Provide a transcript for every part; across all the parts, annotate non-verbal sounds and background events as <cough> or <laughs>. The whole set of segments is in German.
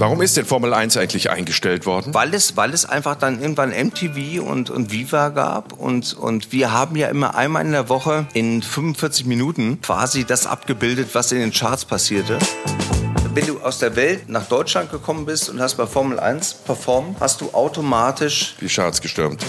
Warum ist denn Formel 1 eigentlich eingestellt worden? Weil es, weil es einfach dann irgendwann MTV und, und Viva gab und, und wir haben ja immer einmal in der Woche in 45 Minuten quasi das abgebildet, was in den Charts passierte. Wenn du aus der Welt nach Deutschland gekommen bist und hast bei Formel 1 performt, hast du automatisch die Charts gestürmt.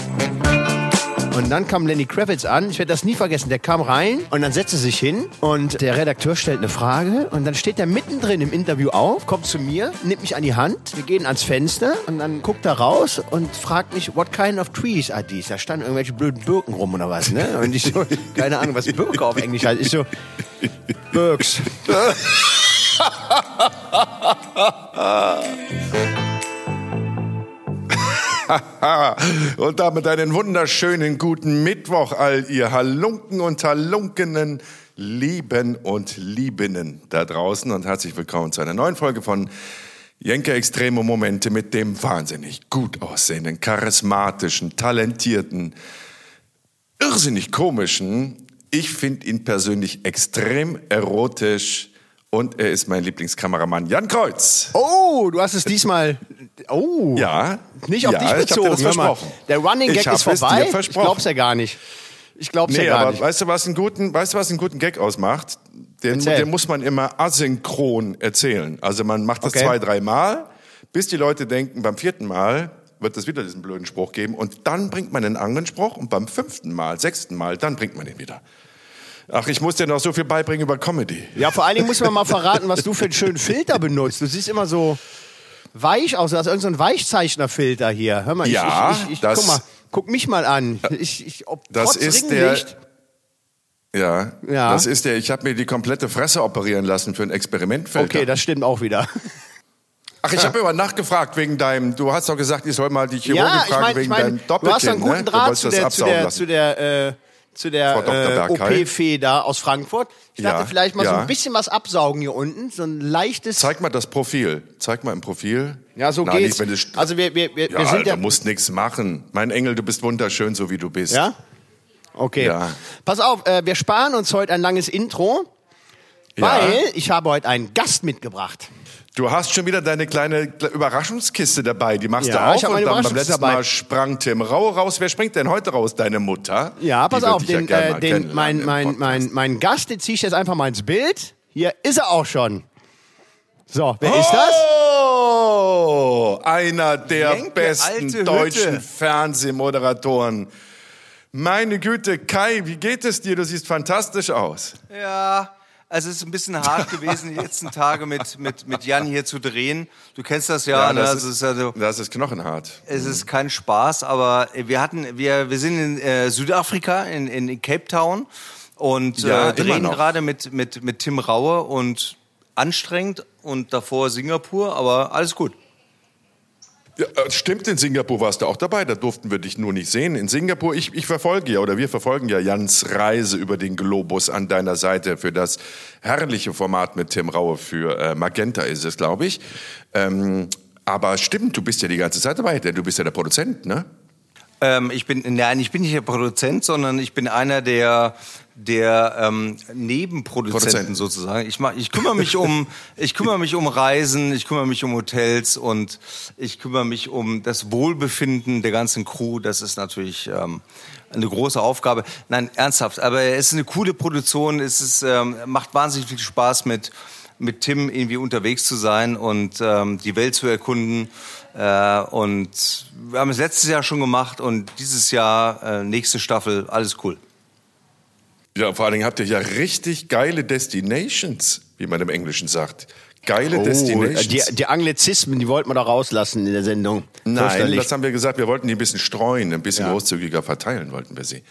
Und dann kam Lenny Kravitz an, ich werde das nie vergessen, der kam rein und dann setzte sich hin und der Redakteur stellt eine Frage und dann steht er mittendrin im Interview auf, kommt zu mir, nimmt mich an die Hand, wir gehen ans Fenster und dann guckt er raus und fragt mich, what kind of trees are these? Da standen irgendwelche blöden Birken rum oder was, ne? Und ich so, <laughs> keine Ahnung, was Birke auf Englisch heißt. Ich so, Birks. <laughs> <laughs> und damit einen wunderschönen guten Mittwoch, all ihr Halunken und Halunkenen, Lieben und Liebenden da draußen. Und herzlich willkommen zu einer neuen Folge von Jenke Extreme Momente mit dem wahnsinnig gut aussehenden, charismatischen, talentierten, irrsinnig komischen, ich finde ihn persönlich extrem erotisch und er ist mein Lieblingskameramann Jan Kreuz. Oh, du hast es diesmal. Oh. Ja. Nicht auf ja, dich bezogen. Ich hab dir. Der Running Gag ich ist vorbei. Dir ich glaub's ja gar nicht. Ich glaub's nee, ja gar aber nicht. Weißt du, was einen guten, weißt du, was einen guten Gag ausmacht? Den, Erzähl. den muss man immer asynchron erzählen. Also man macht das Okay. zwei, drei Mal, bis die Leute denken, beim vierten Mal wird es wieder diesen blöden Spruch geben und dann bringt man einen anderen Spruch und beim fünften Mal, sechsten Mal, dann bringt man ihn wieder. Ach, ich muss dir noch so viel beibringen über Comedy. Ja, vor allen Dingen muss man mal verraten, was du für einen schönen Filter benutzt. Du siehst immer so weich aus. Du hast irgendein so Weichzeichnerfilter hier. Hör mal, ich, Ja, ich, ich, ich das- guck mal, guck mich mal an. Ich, ich, ob, Das ist der- Ringlicht, Ja, Ja. das ist der, ich habe mir die komplette Fresse operieren lassen für ein Experimentfilter. Okay, das stimmt auch wieder. Ach, ich habe immer nachgefragt wegen deinem, du hast doch gesagt, ich soll mal die Chirurgin Ja, ich fragen ich wegen mein, deinem du Doppelkinn. hast einen guten ne? Du Draht wolltest zu der, zu der, zu der, äh, zu der äh. OP-Fee da aus Frankfurt. Ich dachte Ja, vielleicht mal so ja. ein bisschen was absaugen hier unten, so ein leichtes. Zeig mal das Profil. Zeig mal im Profil. Ja, so Na, geht's. nicht, du- Also wir, wir, wir, ja, wir sind du ja. musst nichts machen. Mein Engel, du bist wunderschön, so wie du bist. Ja? Okay. Ja. Pass auf, äh, wir sparen uns heute ein langes Intro, weil ich habe heute einen Gast mitgebracht. Du hast schon wieder deine kleine Kle- Überraschungskiste dabei. Die machst Ja, du hab und dann beim letzten dabei. Mal sprang Tim Raue raus. Wer springt denn heute raus? Deine Mutter? Ja, pass auf, ja den, gern äh, den, mein, mein, mein, mein Gast, den ziehe ich jetzt einfach mal ins Bild. Hier ist er auch schon. So, wer ist das? Oh, einer der Jenke, besten deutschen Hütte. Fernsehmoderatoren. Meine Güte, Kai, wie geht es dir? Du siehst fantastisch aus. Ja, also es ist ein bisschen hart <laughs> gewesen, die letzten Tage mit, mit, mit Jan hier zu drehen. Du kennst das ja, ne? das, Also es ist, ist also, das ist knochenhart. es ist kein Spaß, aber wir hatten, wir, wir sind in äh, Südafrika, in, in Cape Town und Ja, äh, drehen gerade mit, mit, mit Tim Raue und anstrengend und davor Singapur, aber alles gut. Ja, äh, stimmt, in Singapur warst du auch dabei, da durften wir dich nur nicht sehen. In Singapur, ich, ich verfolge ja, oder wir verfolgen ja Jans Reise über den Globus an deiner Seite für das herrliche Format mit Tim Raue für äh, Magenta ist es, glaube ich. Ähm, aber stimmt, du bist ja die ganze Zeit dabei, denn du bist ja der Produzent, ne? Ähm, ich bin, nein, ich bin nicht der Produzent, sondern ich bin einer der der ähm, Nebenproduzenten Produzenten. sozusagen. Ich mach, ich kümmere mich um, <laughs> ich kümmere mich um Reisen, ich kümmere mich um Hotels und ich kümmere mich um das Wohlbefinden der ganzen Crew. Das ist natürlich ähm, eine große Aufgabe. Nein, ernsthaft. Aber es ist eine coole Produktion. Es ist, ähm, macht wahnsinnig viel Spaß mit mit Tim irgendwie unterwegs zu sein und ähm, die Welt zu erkunden. Äh, und wir haben es letztes Jahr schon gemacht und dieses Jahr äh, nächste Staffel, alles cool. Ja, vor allen Dingen habt ihr ja richtig geile Destinations, wie man im Englischen sagt. Geile Oh, Destinations. die, die Anglizismen, die wollten wir doch rauslassen in der Sendung. Nein, das haben wir gesagt, wir wollten die ein bisschen streuen, ein bisschen Ja. großzügiger verteilen wollten wir sie.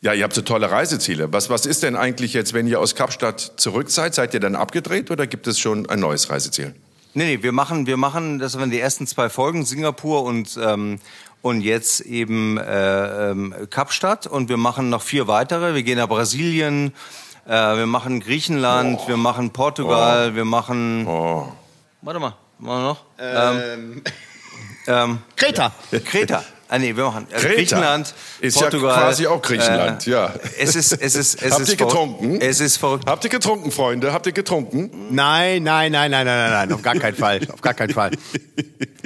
Ja, ihr habt so tolle Reiseziele. Was, was ist denn eigentlich jetzt, wenn ihr aus Kapstadt zurück seid? Seid ihr dann abgedreht oder gibt es schon ein neues Reiseziel? Nee, nee, wir machen, wir machen, das waren die ersten zwei Folgen, Singapur und, ähm, und jetzt eben äh, ähm, Kapstadt und wir machen noch vier weitere. Wir gehen nach Brasilien, äh, wir machen Griechenland, wir machen Portugal, wir machen, Oh. warte mal, machen wir noch? Ähm, ähm, Kreta. Kreta. Ah, nee, wir machen äh, Kreta. Griechenland, Ist Portugal. ja quasi auch Griechenland, äh, ja. Es ist, es ist, es <laughs> Habt ist ihr getrunken? Es ist verrückt. Habt ihr getrunken, Freunde? Habt ihr getrunken? Nein, nein, nein, nein, nein, nein, nein, auf gar keinen Fall, auf gar keinen Fall.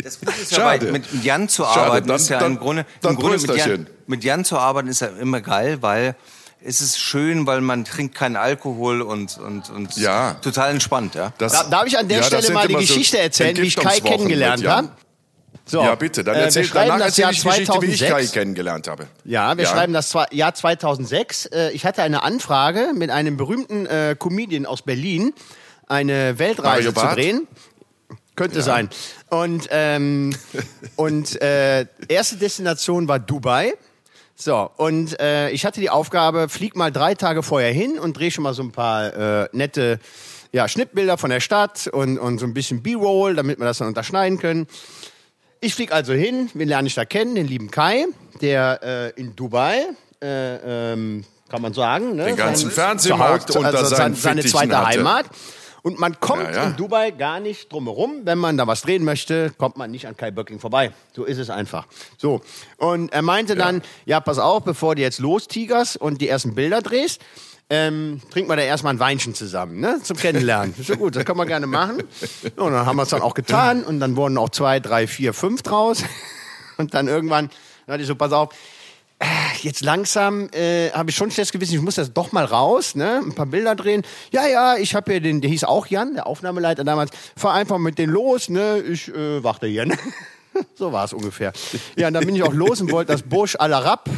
Das Gute ist ja, Schade. bei, mit Jan zu Schade, arbeiten dann- ist ja dann- im Grunde, dann im Grunde mit. Jan, mit Jan zu arbeiten ist ja immer geil, weil es ist schön, weil man trinkt keinen Alkohol und, und, und Ja. total entspannt, ja. Das, Da, darf ich an der ja, Stelle mal die immer so Geschichte erzählen, wie ich Kai kennengelernt mit habe? So, Ja, bitte. Dann äh, wir erzähl, schreiben danach das Jahr erzähl ich die Geschichte, wie ich 2006. Kai kennengelernt habe. Ja, wir schreiben das Jahr 2006. Äh, Ich hatte eine Anfrage mit einem berühmten äh, Comedian aus Berlin, eine Weltreise zu drehen. Könnte sein. Und, ähm, und äh, erste Destination war Dubai. So, und äh, ich hatte die Aufgabe, flieg mal drei Tage vorher hin und dreh schon mal so ein paar äh, nette ja, Schnittbilder von der Stadt und, und so ein bisschen B-Roll, damit wir das dann unterschneiden können. Ich flieg also hin, wen lerne ich da kennen? Den lieben Kai, der äh, in Dubai, äh, ähm, kann man sagen, ne? Den ganzen Fernsehmarkt Zuhause- unter also seine Fittichen zweite hatte. Heimat. Und man kommt Ja, ja. in Dubai gar nicht drumherum. Wenn man da was drehen möchte, kommt man nicht an Kai Böcking vorbei. So ist es einfach. So. Und er meinte dann, ja, pass auf, bevor du jetzt lostigerst und die ersten Bilder drehst, ähm, trinken wir da erstmal ein Weinchen zusammen, ne? Zum Kennenlernen. Ist ja gut, das kann man gerne machen. Und dann haben wir es dann auch getan und dann wurden auch zwei, drei, vier, fünf draus. <laughs> Und dann irgendwann, dann hatte ich so, pass auf, äh, jetzt langsam äh, habe ich schon schlechtes Gewissen, ich muss das doch mal raus, ne? Ein paar Bilder drehen. Ja, ja, ich habe hier den, der hieß auch Jan, der Aufnahmeleiter damals. Fahr einfach mit denen los, ne? Ich äh, warte hier. Ne? <laughs> so war es ungefähr. Ja, und dann bin ich auch los und wollte das Burj Al Arab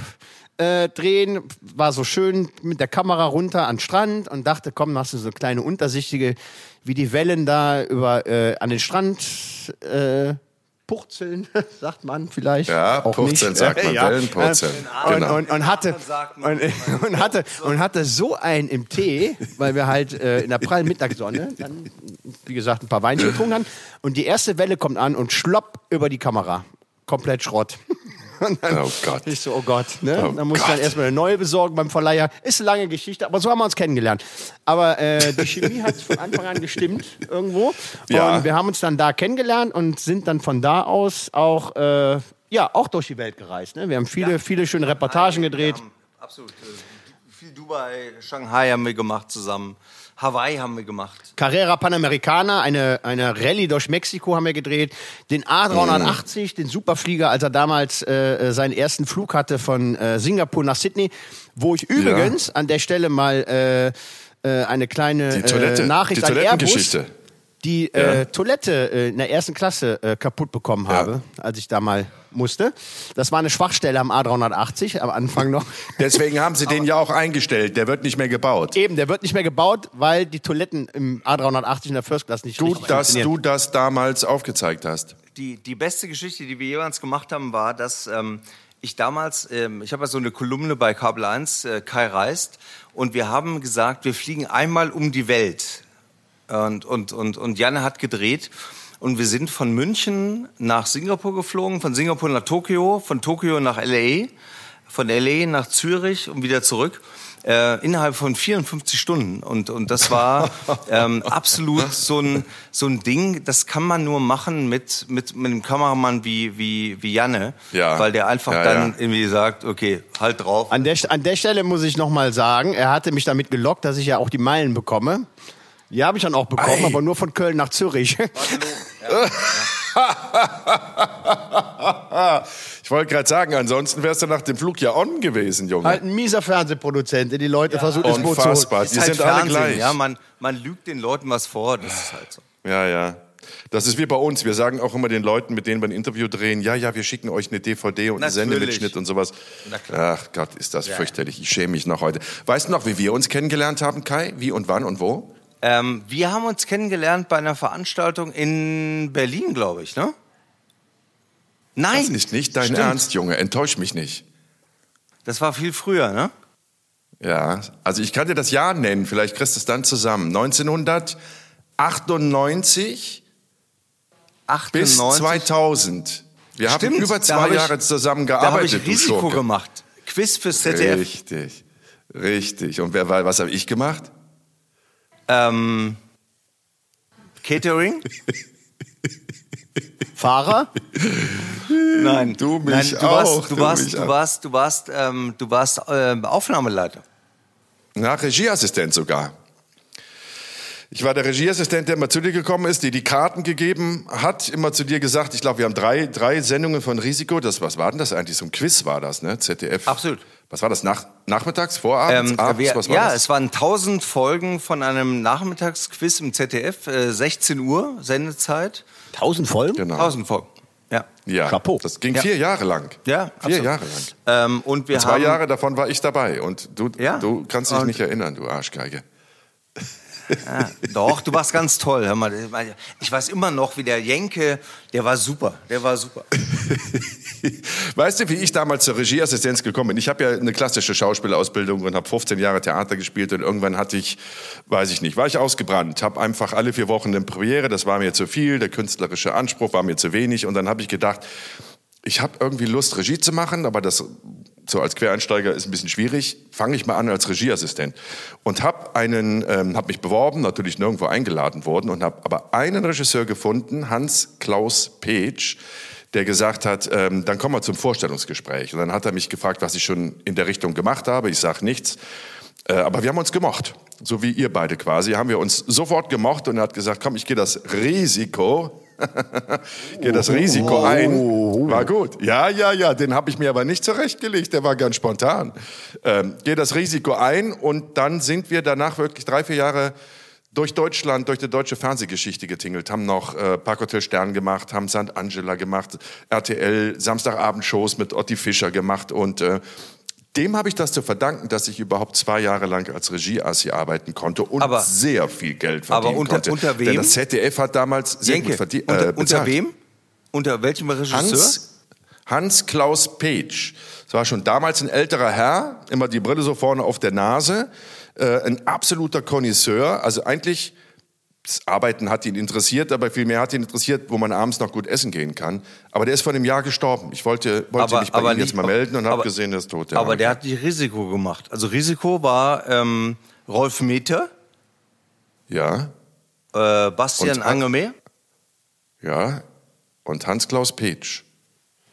äh, drehen. War so schön mit der Kamera runter an den Strand und dachte, komm, machst du so eine kleine untersichtige, wie die Wellen da über äh, an den Strand äh, purzeln, <laughs> sagt man vielleicht. Ja, auch purzeln nicht. sagt man, Ja. Wellenpurzeln. Und, Genau. und, und, hatte, und, und, hatte, <laughs> und hatte so einen im Tee, weil wir halt äh, in der prallen Mittagssonne dann, wie gesagt, ein paar Weinchen getrunken haben. Und die erste Welle kommt an und schlopp über die Kamera. Komplett Schrott. Und dann Oh Gott. Ich so, oh Gott. Ne? Oh dann muss ich dann erstmal eine neue besorgen beim Verleiher. Ist eine lange Geschichte, aber so haben wir uns kennengelernt. Aber äh, die <laughs> Chemie hat von Anfang an gestimmt irgendwo. Ja. Und wir haben uns dann da kennengelernt und sind dann von da aus auch, äh, ja, auch durch die Welt gereist. Ne? Wir haben viele, viele schöne Reportagen gedreht. Absolut. Viel Dubai, Shanghai haben wir gemacht zusammen. Hawaii haben wir gemacht. Carrera Panamericana, eine, eine Rallye durch Mexiko haben wir gedreht. Den A380, den Superflieger, als er damals äh, seinen ersten Flug hatte von äh, Singapur nach Sydney, wo ich übrigens an der Stelle mal äh, äh, eine kleine Die Toilette, äh, Nachricht die an Airbus, Toilettengeschichte. Die Ja. äh, Toilette äh, in der ersten Klasse äh, kaputt bekommen habe, als ich da mal musste. Das war eine Schwachstelle am A380 am Anfang noch. <laughs> Deswegen haben sie den ja auch eingestellt. Der wird nicht mehr gebaut. Eben, der wird nicht mehr gebaut, weil die Toiletten im A380 in der First Class nicht Gut, dass du das damals aufgezeigt hast. Die, die beste Geschichte, die wir jemals gemacht haben, war, dass ähm, ich damals, ähm, ich habe ja so eine Kolumne bei Kabel 1, äh, Kai reist, und wir haben gesagt, wir fliegen einmal um die Welt. Und, und, und, und Janne hat gedreht. Und wir sind von München nach Singapur geflogen, von Singapur nach Tokio, von Tokio nach LA, von LA nach Zürich und wieder zurück. Äh, innerhalb von 54 Stunden. Und, und das war <laughs> ähm, absolut so ein, so ein Ding, das kann man nur machen mit, mit, mit einem Kameramann wie, wie, wie Janne. Ja. Weil der einfach Ja, dann ja. irgendwie sagt, okay, halt drauf. An der, an der Stelle muss ich noch mal sagen, er hatte mich damit gelockt, dass ich ja auch die Meilen bekomme. Die habe ich dann auch bekommen, Ei. aber nur von Köln nach Zürich. <laughs> Ich wollte gerade sagen, ansonsten wärst du nach dem Flug ja on gewesen, Junge. halt ein mieser Fernsehproduzent, der die Leute versucht, ins Boot zu Unfassbar. holen. Die halt sind alle Fernsehen, gleich. Ja, man, man lügt den Leuten was vor, das ist halt so. Ja, ja. Das ist wie bei uns. Wir sagen auch immer den Leuten, mit denen wir ein Interview drehen, ja, ja, wir schicken euch eine DVD und einen. Sendemitschnitt und sowas. Ach Gott, ist das fürchterlich. Ich schäme mich noch heute. Weißt du noch, wie wir uns kennengelernt haben, Kai? Wie und wann und wo? Ähm, wir haben uns kennengelernt bei einer Veranstaltung in Berlin, glaube ich, ne? Nein. Das ist nicht dein Stimmt. Ernst, Junge. Enttäusch mich nicht. Das war viel früher, ne? Ja, also ich kann dir das Jahr nennen, vielleicht kriegst du es dann zusammen. 1998 bis 98. 2000. Wir haben Stimmt, über da zwei hab ich- Jahre zusammen Da habe gearbeitet, ich Risiko gemacht. Quiz fürs ZDF. Richtig, richtig. Und wer was habe ich gemacht? Ähm, Catering. Fahrer? Nein, Du mich Nein, du auch, Warst, du, du warst, du auch. warst, du warst, ähm, du warst ähm, Aufnahmeleiter. Na, Regieassistent sogar. Ich war der Regieassistent, der immer zu dir gekommen ist, die die Karten gegeben hat, immer zu dir gesagt, ich glaube, wir haben drei, drei Sendungen von Risiko. Das, was war denn das eigentlich? So ein Quiz war das, ne? ZDF. Absolut. Was war das? Nach, nachmittags, vorabends, Ähm, abends? wir, was war ja, das? es waren 1000 Folgen von einem Nachmittagsquiz im ZDF, äh, 16 Uhr Sendezeit. 1000 Folgen? Genau. 1000 Folgen. Ja. Ja, Chapeau. das ging Ja. vier Jahre lang. Ja, vier absolut. Jahre lang. Ähm, und wir Zwei haben Jahre davon war ich dabei und du, Ja. du kannst dich Und- nicht erinnern, du Arschgeige. Ja, doch, du warst ganz toll. Hör mal, ich weiß immer noch, wie der Jenke, der war super, der war super. <laughs> Weißt du, wie ich damals zur Regieassistenz gekommen bin? Ich habe ja eine klassische Schauspielausbildung und habe 15 Jahre Theater gespielt und irgendwann hatte ich, weiß ich nicht, war ich ausgebrannt, habe einfach alle vier Wochen eine Premiere, das war mir zu viel, der künstlerische Anspruch war mir zu wenig und dann habe ich gedacht, ich habe irgendwie Lust, Regie zu machen, aber das so als Quereinsteiger ist ein bisschen schwierig. Fange ich mal an als Regieassistent und habe ähm, habe mich beworben, natürlich nirgendwo eingeladen worden und habe aber einen Regisseur gefunden, Hans Klaus Petsch, der gesagt hat, ähm, dann kommen wir zum Vorstellungsgespräch. Und dann hat er mich gefragt, was ich schon in der Richtung gemacht habe. Ich sage nichts. Äh, aber wir haben uns gemocht, so wie ihr beide quasi, haben wir uns sofort gemocht und er hat gesagt, komm, ich gehe das Risiko, <laughs> gehe das Risiko ein. War gut. Ja, ja, ja, den habe ich mir aber nicht zurechtgelegt, der war ganz spontan. Ähm, gehe das Risiko ein und dann sind wir danach wirklich drei, vier Jahre durch Deutschland, durch die deutsche Fernsehgeschichte getingelt, haben noch äh, Parkhotel Stern gemacht, haben St. Angela gemacht, RTL Samstagabendshows mit Otti Fischer gemacht und äh, dem habe ich das zu verdanken, dass ich überhaupt zwei Jahre lang als Regieassi arbeiten konnte und Aber- sehr viel Geld aber verdienen unter- konnte. unter wem? Denn das ZDF hat damals sehr Jenke, gut verdient. unter, äh, unter bezahlt. wem? Unter welchem Regisseur? Hans, Hans Klaus Petsch. Das war schon damals ein älterer Herr, immer die Brille so vorne auf der Nase, äh, ein absoluter Connoisseur. Also eigentlich, das Arbeiten hat ihn interessiert, aber vielmehr hat ihn interessiert, wo man abends noch gut essen gehen kann. Aber der ist vor einem Jahr gestorben. Ich wollte, wollte Aber- mich bei ihm jetzt nicht- mal melden und habe gesehen, er ist tot. Aber der hat die Risiko gemacht. Also Risiko war ähm, Rolf Meter, Ja, äh, Bastian Und- Angemeer. ja. Und Hans Klaus Petsch.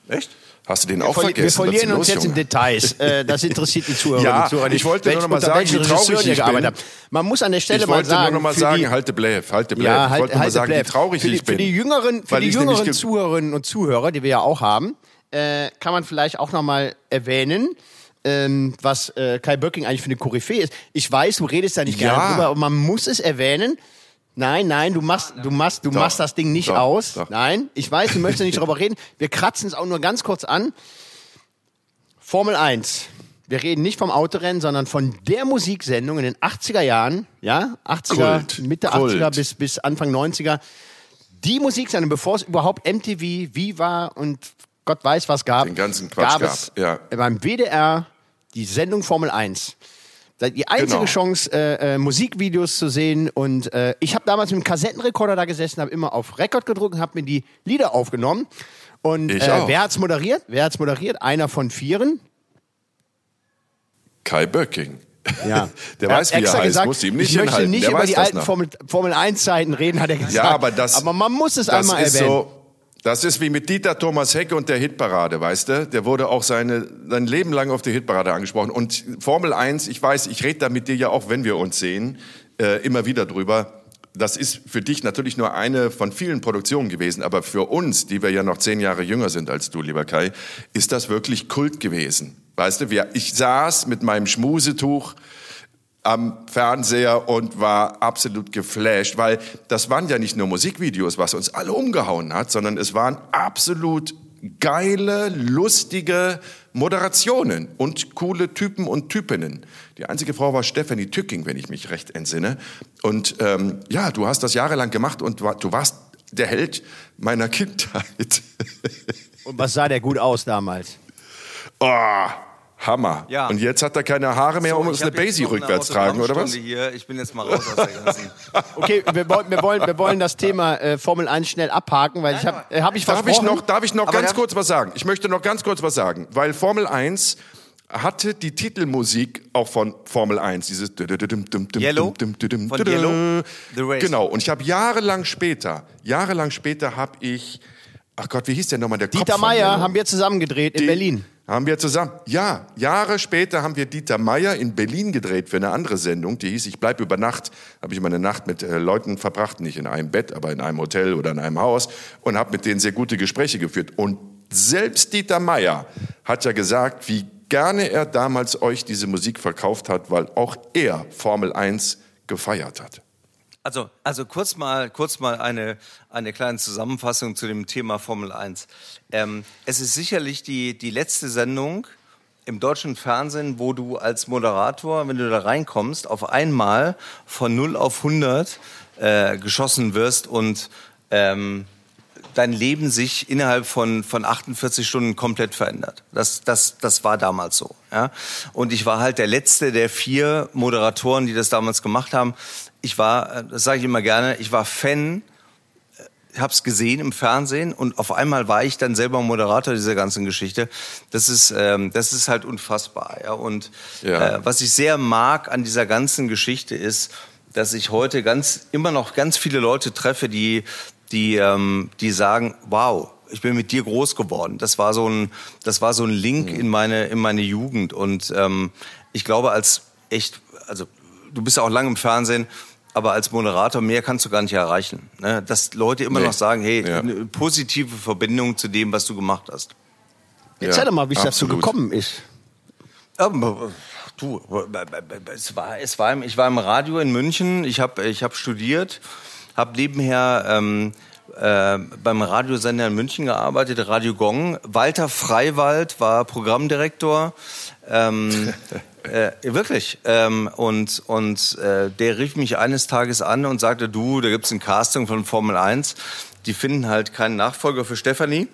Echt? Hast du den Wir, auch vergessen? wir verlieren ist uns los, jetzt in Junge? Details. Äh, das interessiert die Zuhörer Ja, und Zuhörer nicht. ich wollte nur Welch- noch mal sagen, wie traurig ich bin. Man muss an der Stelle Ich mal wollte sagen, nur noch mal sagen, die, halte Bläff, halte Bläff. ja, ich halt, wollte nur mal halt sagen, wie Bläff. traurig für die, ich bin. Für die jüngeren, für die ich jüngeren ge- Zuhörerinnen und Zuhörer, die wir ja auch haben, äh, kann man vielleicht auch noch mal erwähnen, ähm, was äh, Kai Böcking eigentlich für eine Koryphäe ist. Ich weiß, du redest da nicht Ja. gerne drüber, aber man muss es erwähnen. Nein, nein, du machst, du machst, du Doch. machst das Ding nicht Doch. aus. Doch. Nein, ich weiß, du möchtest nicht darüber reden. Wir kratzen es auch nur ganz kurz an. Formel 1. Wir reden nicht vom Autorennen, sondern von der Musiksendung in den 80er Jahren, ja, 80er, Kult. Mitte Kult. 80er bis, bis Anfang 90er. Die Musiksendung, bevor es überhaupt MTV, Viva und Gott weiß was gab, Den ganzen Quatsch gab gab, es ja. beim WDR die Sendung Formel 1. Die einzige Genau. Chance, äh, äh, Musikvideos zu sehen. Und äh, ich habe damals mit dem Kassettenrekorder da gesessen, habe immer auf Rekord gedrückt und habe mir die Lieder aufgenommen. Und äh, wer hat's moderiert? Wer hat's moderiert? Einer von vieren. Kai Böcking. Ja. <laughs> Der Er weiß, wie er heißt, gesagt, muss ihm nicht ich möchte hinhalten. nicht Der über die alten noch. Formel, Formel 1 Zeiten reden, hat er gesagt. Ja, aber das, aber man muss es einmal erwähnen. so. Das ist wie mit Dieter Thomas Heck und der Hitparade, weißt du? Der wurde auch seine, sein Leben lang auf die Hitparade angesprochen. Und Formel 1, ich weiß, ich rede da mit dir ja auch, wenn wir uns sehen, äh, immer wieder drüber. Das ist für dich natürlich nur eine von vielen Produktionen gewesen, aber für uns, die wir ja noch zehn Jahre jünger sind als du, lieber Kai, ist das wirklich Kult gewesen. Weißt du, wir, ich saß mit meinem Schmusetuch am Fernseher und war absolut geflasht, weil das waren ja nicht nur Musikvideos, was uns alle umgehauen hat, sondern es waren absolut geile, lustige Moderationen und coole Typen und Typinnen. Die einzige Frau war Stephanie Tücking, wenn ich mich recht entsinne. Und ähm, ja, du hast das jahrelang gemacht und du warst der Held meiner <laughs> Kindheit. Und was sah der gut aus damals? oh, Hammer. Ja. Und jetzt hat er keine Haare mehr, um So, uns ich eine Basie noch eine rückwärts tragen, oder was? Hier. Ich bin jetzt mal raus aus der ganzen. <laughs> Okay, wir wollen, wir wollen, wir wollen das Thema äh, Formel 1 schnell abhaken, weil ich habe äh, hab ich Darf ich noch, darf ich noch Aber ganz darf- kurz was sagen? Ich möchte noch ganz kurz was sagen, weil Formel 1 hatte die Titelmusik auch von Formel 1, dieses Yellow? Von Yellow? The Race. Genau, und ich habe jahrelang später, jahrelang später habe ich ach Gott, wie hieß der nochmal? Der Kopf Dieter Meier Leno. haben wir zusammen gedreht in Berlin. Haben wir zusammen. Ja, Jahre später haben wir Dieter Meier in Berlin gedreht für eine andere Sendung, die hieß Ich bleib über Nacht. Habe ich meine Nacht mit äh, Leuten verbracht, nicht in einem Bett, aber in einem Hotel oder in einem Haus und habe mit denen sehr gute Gespräche geführt. Und selbst Dieter Meier hat ja gesagt, wie gerne er damals euch diese Musik verkauft hat, weil auch er Formel 1 gefeiert hat. Also, also kurz mal, kurz mal eine, eine kleine Zusammenfassung zu dem Thema Formel 1. Ähm, es ist sicherlich die, die letzte Sendung im deutschen Fernsehen, wo du als Moderator, wenn du da reinkommst, auf einmal von 0 auf 100 äh, geschossen wirst und ähm, dein Leben sich innerhalb von, von 48 Stunden komplett verändert. Das, das, das war damals so. Ja? Und ich war halt der letzte der vier Moderatoren, die das damals gemacht haben. Ich war, äh, das sage ich immer gerne, ich war Fan, ich habe es gesehen im Fernsehen und auf einmal war ich dann selber Moderator dieser ganzen Geschichte. Das ist, ähm, das ist halt unfassbar. Ja? Und Ja. äh, was ich sehr mag an dieser ganzen Geschichte ist, dass ich heute ganz immer noch ganz viele Leute treffe, die die ähm, die sagen, wow, ich bin mit dir groß geworden. Das war so ein das war so ein Link in meine in meine Jugend und ähm, ich glaube als echt also du bist ja auch lange im Fernsehen. Aber als Moderator mehr kannst du gar nicht erreichen. Ne? Dass Leute immer Nee. noch sagen, hey, Ja. eine positive Verbindung zu dem, was du gemacht hast. Erzähl Ja, doch mal, wie es dazu gekommen ist. Ähm, Du, es war, es war, ich war im Radio in München. Ich habe, ich habe studiert, habe nebenher ähm, äh, beim Radiosender in München gearbeitet, Radio Gong. Walter Freiwald war Programmdirektor. Ähm, <laughs> äh, wirklich. Ähm, und und äh, der rief mich eines Tages an und sagte, du, da gibt's ein Casting von Formel 1. Die finden halt keinen Nachfolger für Stefanie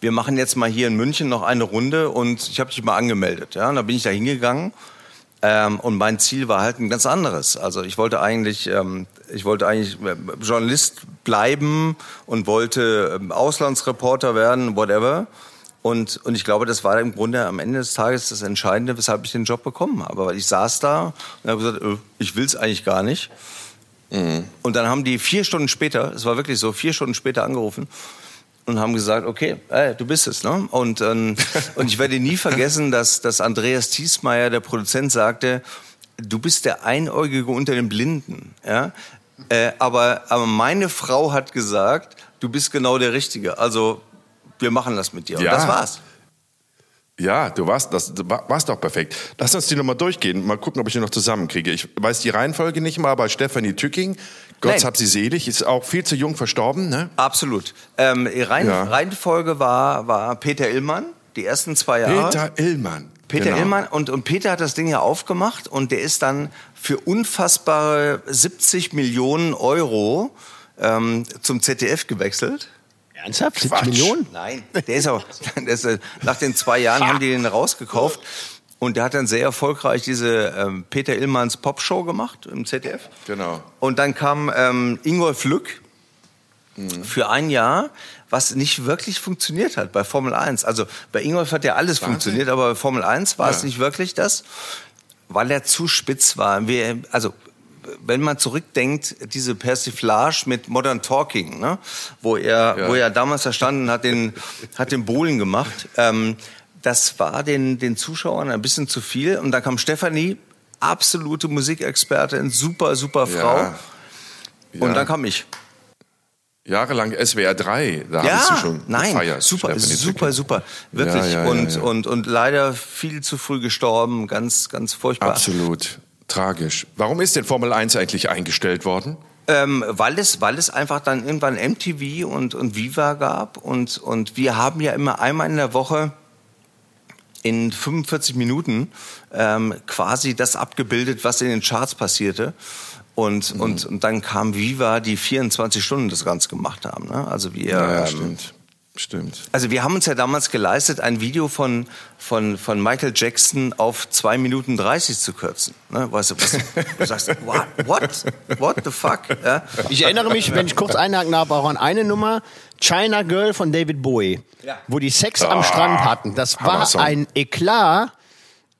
wir machen jetzt mal hier in München noch eine Runde und ich habe dich mal angemeldet. Ja, und da bin ich da hingegangen ähm, und mein Ziel war halt ein ganz anderes. Also ich wollte eigentlich, ähm, ich wollte eigentlich äh, Journalist bleiben und wollte ähm, Auslandsreporter werden, whatever. Und, und ich glaube, das war im Grunde am Ende des Tages das Entscheidende, weshalb ich den Job bekommen habe. Weil ich saß da und habe gesagt, äh, ich will's eigentlich gar nicht. Und dann haben die vier Stunden später, es war wirklich so, vier Stunden später angerufen und haben gesagt, okay, ey, du bist es, ne? Und ähm, <laughs> und ich werde nie vergessen, dass dass Andreas Thiesmeier, der Produzent, sagte, du bist der Einäugige unter den Blinden, ja. Äh, aber aber meine Frau hat gesagt, du bist genau der Richtige. Also wir machen das mit dir. Und Ja. das war's. Ja, du warst, das du wa- warst doch perfekt. Lass uns die nochmal durchgehen. Mal gucken, ob ich die noch zusammenkriege. Ich weiß die Reihenfolge nicht mal, aber Stefanie Tücking, Gott Nein. hab sie selig, ist auch viel zu jung verstorben, ne? Absolut. Ähm, Rein, Ja. Reihenfolge war war Peter Illmann. Die ersten zwei Jahre. Peter Illmann. Peter Genau. Illmann und, und Peter hat das Ding ja aufgemacht und der ist dann für unfassbare 70 Millionen Euro ähm, zum ZDF gewechselt. Ernsthaft? 70 Quatsch. Millionen? Nein, der ist auch, <laughs> der ist, äh, nach den zwei Jahren haben die den rausgekauft und der hat dann sehr erfolgreich diese ähm, Peter Illmanns Popshow gemacht im ZDF. Genau. Und dann kam ähm, Ingolf Lück für ein Jahr, was nicht wirklich funktioniert hat bei Formel 1. Also bei Ingolf hat ja alles funktioniert, aber bei Formel 1 war es Ja. nicht wirklich das, weil er zu spitz war. Wir, also wenn man zurückdenkt, diese Persiflage mit Modern Talking, ne, wo er, Ja. wo er damals da stand und hat den, hat den Bohlen gemacht, ähm, das war den, den Zuschauern ein bisschen zu viel. Und dann kam Stefanie, absolute Musikexpertin, super, super Frau. Ja. Und Ja. dann kam ich. Jahrelang SWR 3, da Ja, hast du schon nein, gefeiert. super, super, super, wirklich. Ja, ja, und, und und leider viel zu früh gestorben, ganz ganz furchtbar. Absolut. Tragisch. Warum ist denn Formel 1 eigentlich eingestellt worden? Ähm, weil es weil es einfach dann irgendwann MTV und und Viva gab und und wir haben ja immer einmal in der Woche in 45 Minuten ähm, quasi das abgebildet, was in den Charts passierte. Und, Mhm. und, und dann kam Viva, die 24 Stunden das Ganze gemacht haben. Ne? Also wir, ja, ähm, stimmt. Stimmt. Also wir haben uns ja damals geleistet, ein Video von, von, von Michael Jackson auf 2 Minuten 30 zu kürzen. Ne? Weißt du, was, du sagst, what, what, what the fuck? Ja? Ich erinnere mich, wenn ich kurz einhaken darf, auch an eine Nummer, China Girl von David Bowie, Ja. wo die Sex am Strand hatten. Das war ein Eklat.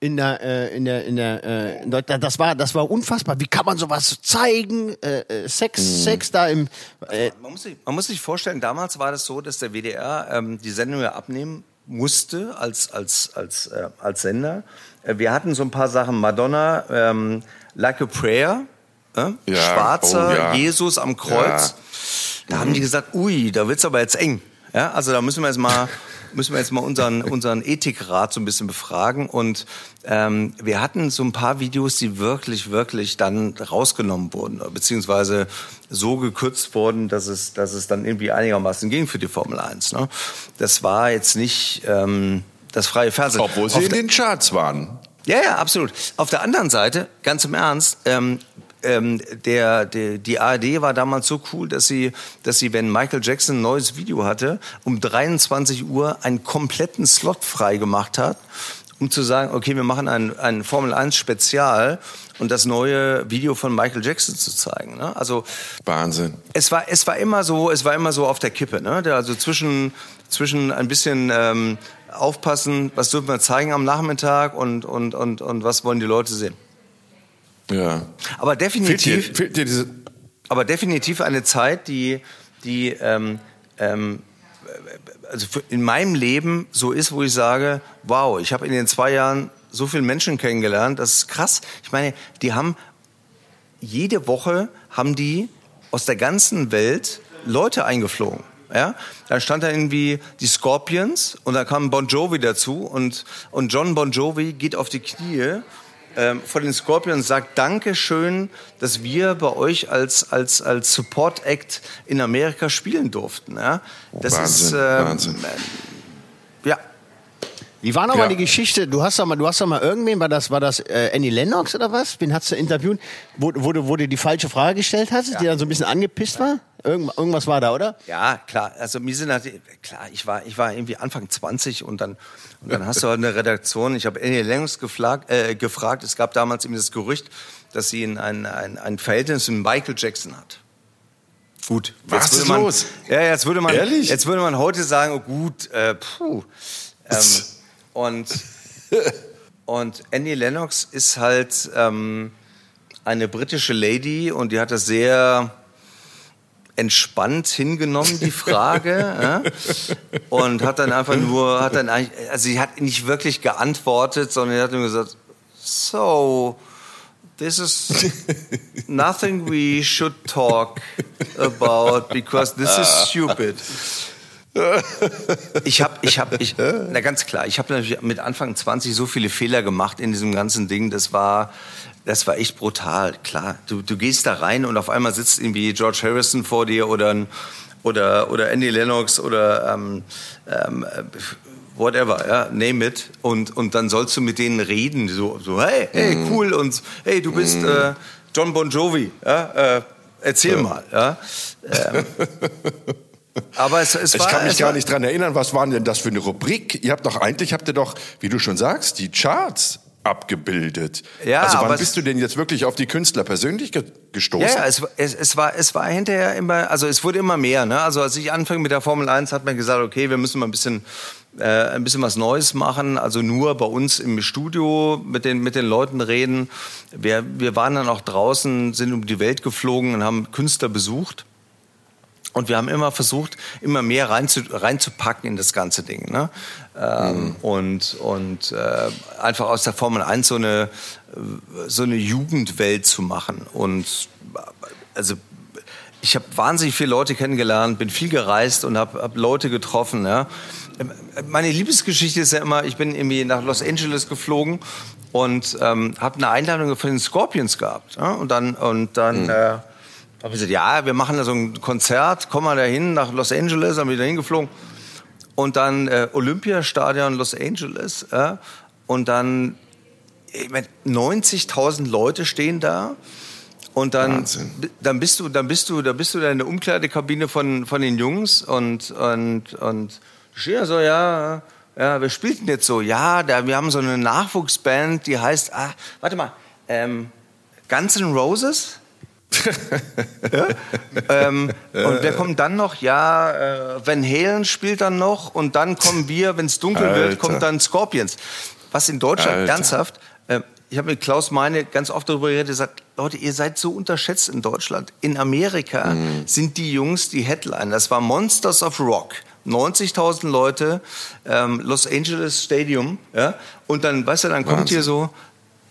In der, äh, in der, in der, äh, das war, das war unfassbar. Wie kann man sowas zeigen? Äh, äh, Sex, Sex da im, äh, Man muss, sich, man muss sich vorstellen, damals war das so, dass der WDR ähm, die Sendung ja abnehmen musste als, als, als, äh, als Sender. Äh, wir hatten so ein paar Sachen, Madonna, ähm, Like a Prayer, äh? Ja, Schwarzer oh ja. Jesus am Kreuz. Da haben die gesagt, ui, da wird's aber jetzt eng. Ja, also da müssen wir jetzt mal <laughs> müssen wir jetzt mal unseren <laughs> unseren Ethikrat so ein bisschen befragen und ähm, wir hatten so ein paar Videos, die wirklich wirklich dann rausgenommen wurden beziehungsweise so gekürzt wurden, dass es dass es dann irgendwie einigermaßen ging für die Formel 1. Ne? Das war jetzt nicht ähm, das freie Fernsehen. Obwohl sie Auf in den Charts waren. ja, ja, absolut. Auf der anderen Seite, ganz im Ernst, ähm, ähm, der, der, die ARD war damals so cool, dass sie, dass sie, wenn Michael Jackson ein neues Video hatte, um 23 Uhr einen kompletten Slot frei gemacht hat, um zu sagen, okay, wir machen ein, ein Formel 1 Spezial und das neue Video von Michael Jackson zu zeigen. Ne? Also Wahnsinn. es war, es war immer so, es war immer so auf der Kippe, ne? Also zwischen, zwischen ein bisschen ähm, aufpassen, was dürfen wir zeigen am Nachmittag und, und, und, und was wollen die Leute sehen. Ja. Aber Fehlt dir, definitiv, fehlt dir diese. aber definitiv eine Zeit, die, die ähm, ähm, also in meinem Leben so ist, wo ich sage, wow, ich habe in den zwei Jahren so viele Menschen kennengelernt, das ist krass. Ich meine, die haben jede Woche haben die aus der ganzen Welt Leute eingeflogen. Ja, da stand da irgendwie die Scorpions und da kam Bon Jovi dazu und, und John Bon Jovi geht auf die Knie ähm, vor den Scorpions sagt Dankeschön, dass wir bei euch als, als, als Support Act in Amerika spielen durften. Ja, das Wahnsinn, ist ähm, Wahnsinn. ja wie war nochmal Ja. die Geschichte? Du hast doch mal, du hast doch mal irgendwen, war das, war das äh, Annie Lennox oder was? Wen hast du interviewt, wo, wo, du, wo du die falsche Frage gestellt hast, die dann so ein bisschen angepisst war? Irgend, irgendwas war da, oder? Ja, klar. Also mir sind natürlich, klar, ich war, ich war irgendwie Anfang 20 und dann, und dann hast du halt eine Redaktion. Ich habe Annie Lennox gefragt, äh, gefragt. Es gab damals eben das Gerücht, dass sie ein, ein, ein, ein Verhältnis mit Michael Jackson hat. Gut. Was ist man, los? Ja, jetzt würde man, Ehrlich? jetzt würde man heute sagen, oh gut, äh, puh. Ähm, und und Annie Lennox ist halt ähm, eine britische Lady und die hat das sehr entspannt hingenommen, die Frage. <laughs> ja? Und hat dann einfach nur, hat dann eigentlich, also sie hat nicht wirklich geantwortet, sondern sie hat nur gesagt, so, this is nothing we should talk about because this is stupid. Ich habe, ich habe, ich, na ganz klar, ich habe natürlich mit Anfang 20 so viele Fehler gemacht in diesem ganzen Ding. Das war, das war echt brutal. Klar, du, du gehst da rein und auf einmal sitzt irgendwie George Harrison vor dir oder oder oder Andy Lennox oder ähm, ähm, whatever, ja, name it. Und und dann sollst du mit denen reden, so so hey, hey, cool und hey, du bist äh, John Bon Jovi, ja, äh, erzähl mal, ja. Ähm, aber es, es <laughs> Ich war, kann mich gar nicht dran erinnern, was war denn das für eine Rubrik? Ihr habt doch eigentlich, habt ihr doch, wie du schon sagst, die Charts abgebildet. Ja, also wann bist du denn jetzt wirklich auf die Künstler persönlich ge gestoßen? Ja, ja es, es, es, war, es war hinterher immer, also es wurde immer mehr. Ne? Also als ich anfing mit der Formel 1, hat man gesagt, okay, wir müssen mal ein bisschen, äh, ein bisschen was Neues machen. Also nur bei uns im Studio mit den, mit den Leuten reden. Wir, wir waren dann auch draußen, sind um die Welt geflogen und haben Künstler besucht. Und wir haben immer versucht, immer mehr reinzu, reinzupacken in das ganze Ding. Ne? Ähm, Und, und äh, einfach aus der Formel 1 so eine, so eine Jugendwelt zu machen. Und also ich habe wahnsinnig viele Leute kennengelernt, bin viel gereist und habe hab Leute getroffen. Ja? Meine Liebesgeschichte ist ja immer, ich bin irgendwie nach Los Angeles geflogen und ähm, habe eine Einladung von den Scorpions gehabt. Ja? Und dann, und dann äh, habe ich gesagt, ja, wir machen da so ein Konzert, komm mal dahin nach Los Angeles, ich da hingeflogen. Und dann äh, Olympiastadion Los Angeles. Ja? Und dann, ich mein, 90.000 Leute stehen da. Und dann, Wahnsinn. dann bist du, dann bist du, da bist du da in der Umkleidekabine von, von den Jungs und, und, und da so, ja, ja, wer spielt denn jetzt so? Ja, da, wir haben so eine Nachwuchsband, die heißt, ah, warte mal, ähm, Guns N' Roses? Ja? ähm, und wer kommt dann noch? Ja, äh, Van Halen spielt dann noch und dann kommen wir, wenn es dunkel Alter. wird, kommt dann Scorpions. was in Deutschland Alter. ernsthaft, äh, ich habe mit Klaus Meine ganz oft darüber geredet, gesagt, Leute, ihr seid so unterschätzt in Deutschland. In Amerika mhm. sind die Jungs die Headline. Das war Monsters of Rock. 90.000 Leute, ähm, Los Angeles Stadium, ja, und dann, weißt du, dann kommt Wahnsinn. hier so,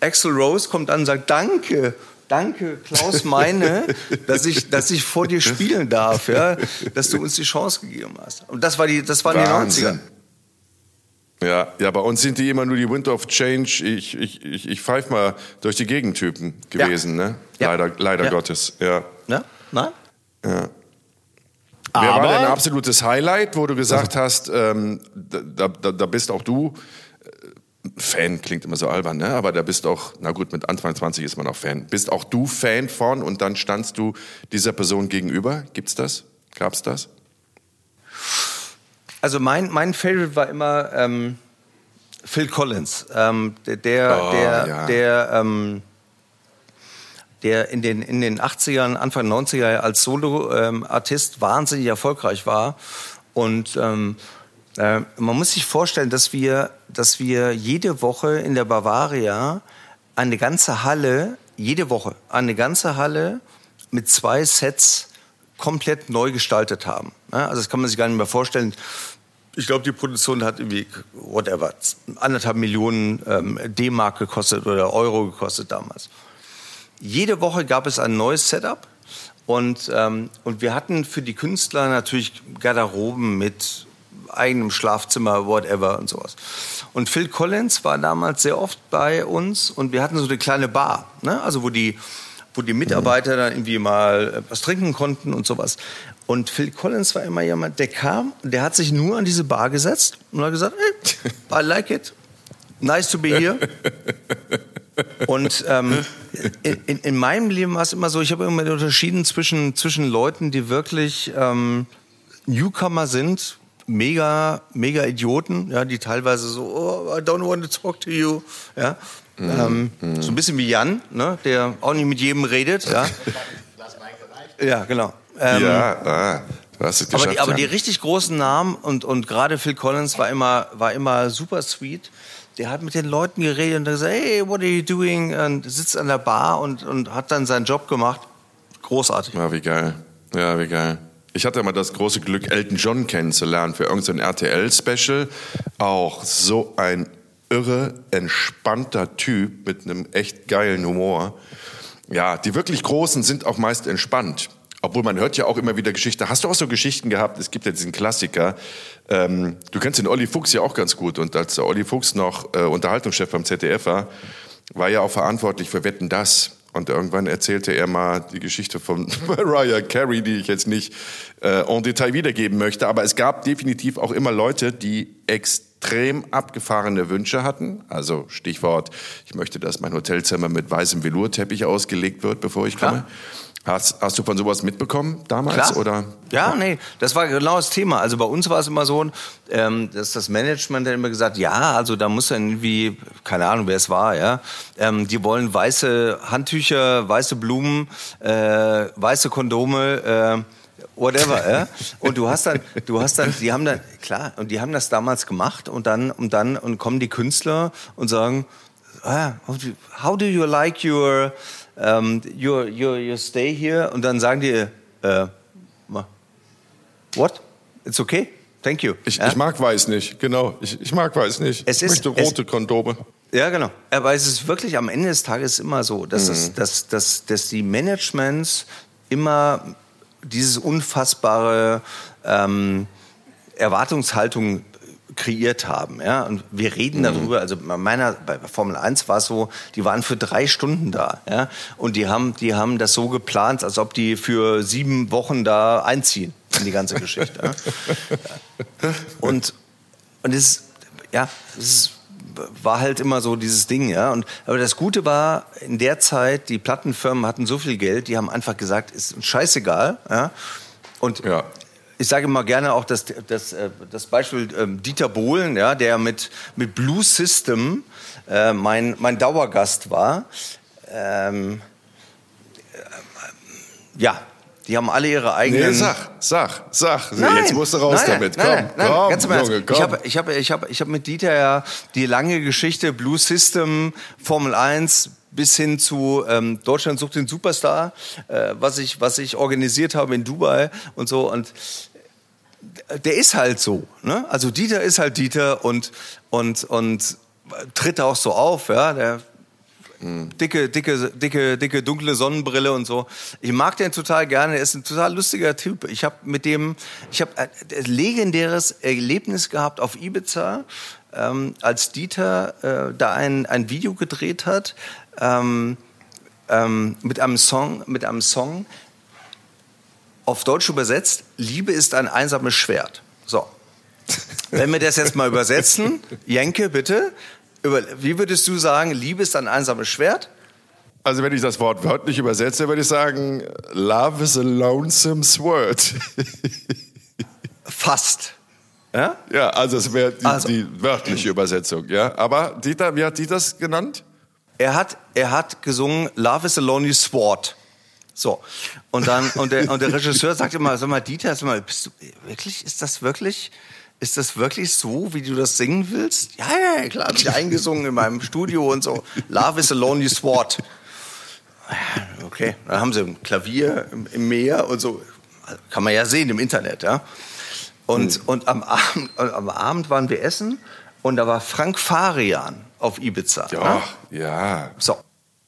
Axel Rose kommt an und sagt, danke, danke, Klaus Meine, <laughs> dass ich, dass ich vor dir spielen darf, ja, dass du uns die Chance gegeben hast. Und das war die, das waren Wahnsinn. die 90er. Ja, ja, bei uns sind die immer nur die Wind of Change. Ich, ich, ich, ich pfeife mal durch die Gegentypen gewesen, ja. ne? Ja. Leider, leider ja. Gottes. Ja. Ja? Nein? Ja. Wer war dein absolutes Highlight, wo du gesagt also. hast, ähm, da, da, da bist auch du Fan, klingt immer so albern, ne? aber da bist auch, na gut, mit Anfang 20 ist man auch Fan. Bist auch du Fan von und dann standst du dieser Person gegenüber? Gibt's das? Gab's das? Also mein, mein Favorite war immer ähm, Phil Collins, ähm, der, der, oh, der, ja. der ähm, der in den, in den 80ern, Anfang 90er als Solo-Artist ähm, wahnsinnig erfolgreich war. Und ähm, äh, man muss sich vorstellen, dass wir, dass wir jede Woche in der Bavaria eine ganze Halle, jede Woche eine ganze Halle mit zwei Sets komplett neu gestaltet haben. Also das kann man sich gar nicht mehr vorstellen. Ich glaube, die Produktion hat irgendwie, whatever, anderthalb Millionen ähm, D-Mark gekostet oder Euro gekostet damals. Jede Woche gab es ein neues Setup und, ähm, und wir hatten für die Künstler natürlich Garderoben mit eigenem Schlafzimmer, whatever und sowas. Und Phil Collins war damals sehr oft bei uns und wir hatten so eine kleine Bar, ne? also wo die, wo die Mitarbeiter dann irgendwie mal was trinken konnten und sowas. Und Phil Collins war immer jemand, der kam, der hat sich nur an diese Bar gesetzt und hat gesagt, hey, I like it, nice to be here. <laughs> Und ähm, in, in, meinem Leben war es immer so, ich habe immer unterschieden zwischen, zwischen Leuten, die wirklich ähm, Newcomer sind, mega, mega Idioten, ja, die teilweise so, oh, I don't want to talk to you, ja. Mhm. Ähm, mhm. So ein bisschen wie Jan, ne, der auch nicht mit jedem redet, ja. <laughs> ja, genau. Ähm, ja, ah, aber, die, aber die richtig großen Namen und, und gerade Phil Collins war immer, war immer super sweet der hat mit den Leuten geredet und gesagt, hey, what are you doing? Und sitzt an der Bar und, und hat dann seinen Job gemacht. Großartig. Ja, wie geil. Ja, wie geil. Ich hatte mal das große Glück, Elton John kennenzulernen für irgendein RTL-Special. Auch so ein irre, entspannter Typ mit einem echt geilen Humor. Ja, die wirklich Großen sind auch meist entspannt. Obwohl man hört ja auch immer wieder Geschichten. Hast du auch so Geschichten gehabt? Es gibt ja diesen Klassiker. Ähm, du kennst den Olli Fuchs ja auch ganz gut. Und als der Olli Fuchs noch äh, Unterhaltungschef beim ZDF war, war er auch verantwortlich für Wetten das. Und irgendwann erzählte er mal die Geschichte von <laughs> Mariah Carey, die ich jetzt nicht äh, en Detail wiedergeben möchte. Aber es gab definitiv auch immer Leute, die extrem abgefahrene Wünsche hatten. Also Stichwort, ich möchte, dass mein Hotelzimmer mit weißem Velourteppich ausgelegt wird, bevor ich komme. Ja. Hast, hast du von sowas mitbekommen damals? Klar. Oder? Ja, nee, das war genau das Thema. Also bei uns war es immer so, ähm, dass das Management dann immer gesagt, ja, also da muss dann irgendwie, keine Ahnung, wer es war, ja, ähm, die wollen weiße Handtücher, weiße Blumen, äh, weiße Kondome, äh, whatever, ja. <laughs> Und du hast dann, du hast dann, die haben dann, klar, und die haben das damals gemacht und dann, und dann, und kommen die Künstler und sagen, ah, how do you like your um, you, you, you stay here und dann sagen die, uh, what? It's okay, thank you. Ich, ja? ich mag weiß nicht, genau. Ich, ich mag weiß nicht. Es ich möchte rote es, Kondome. Ja, genau. Aber es ist wirklich am Ende des Tages immer so, dass, mhm. es, dass, dass, dass die Managements immer dieses unfassbare ähm, Erwartungshaltung kreiert haben. Ja? Und wir reden mhm. darüber, also bei meiner, bei Formel 1 war es so, die waren für drei Stunden da. Ja? Und die haben, die haben das so geplant, als ob die für sieben Wochen da einziehen in die ganze Geschichte. ja? <laughs> Und, und es, ja, es war halt immer so dieses Ding, ja. Und, aber das Gute war, in der Zeit, die Plattenfirmen hatten so viel Geld, die haben einfach gesagt, ist scheißegal, ja. Und ja ich sage immer gerne auch das, das, äh, das Beispiel ähm, Dieter Bohlen, ja, der mit, mit Blue System äh, mein, mein Dauergast war. Ähm, äh, ja, Die haben alle ihre eigenen. Nee, sag, sag, sag. Nein, Jetzt musst du raus nein, damit. Nein, komm, komm, ganz im. Junge, komm. Ich habe ich hab, ich hab, ich hab mit Dieter ja die lange Geschichte Blue System, Formel 1 bis hin zu ähm, Deutschland sucht den Superstar, äh, was ich was ich organisiert habe in Dubai und so und der ist halt so, ne? Also Dieter ist halt Dieter und und und tritt auch so auf, ja, der dicke, dicke, dicke, dicke, dunkle Sonnenbrille und so. Ich mag den total gerne. Er ist ein total lustiger Typ. Ich habe mit dem, ich habe ein legendäres Erlebnis gehabt auf Ibiza, ähm, als Dieter äh, da ein, ein Video gedreht hat ähm, ähm, mit einem Song, mit einem Song auf Deutsch übersetzt. Liebe ist ein einsames Schwert. So. <laughs> Wenn wir das jetzt mal übersetzen, Jenke, bitte. Über, wie würdest du sagen, Liebe ist ein einsames Schwert? Also wenn ich das Wort wörtlich übersetze, würde ich sagen, Love is a lonesome sword. <laughs> Fast. Ja? ja, also es wäre die, Also. die wörtliche Übersetzung. Ja, aber Dieter, wie hat Dieter das genannt? Er hat, er hat gesungen, Love is a lonely sword. So. Und dann, und der, und der Regisseur sagt immer, sag mal, Dieter, sag mal, bist du, wirklich, ist das wirklich, ist das wirklich so, wie du das singen willst? Ja, ja, ja, klar, hab ich eingesungen in meinem Studio und so. Love is a lonely sword. Okay, dann haben sie ein Klavier im, im Meer und so. Kann man ja sehen im Internet, ja. Und, und am, Abend, und am Abend waren wir essen und da war Frank Farian auf Ibiza. Ja, ne? ja. So.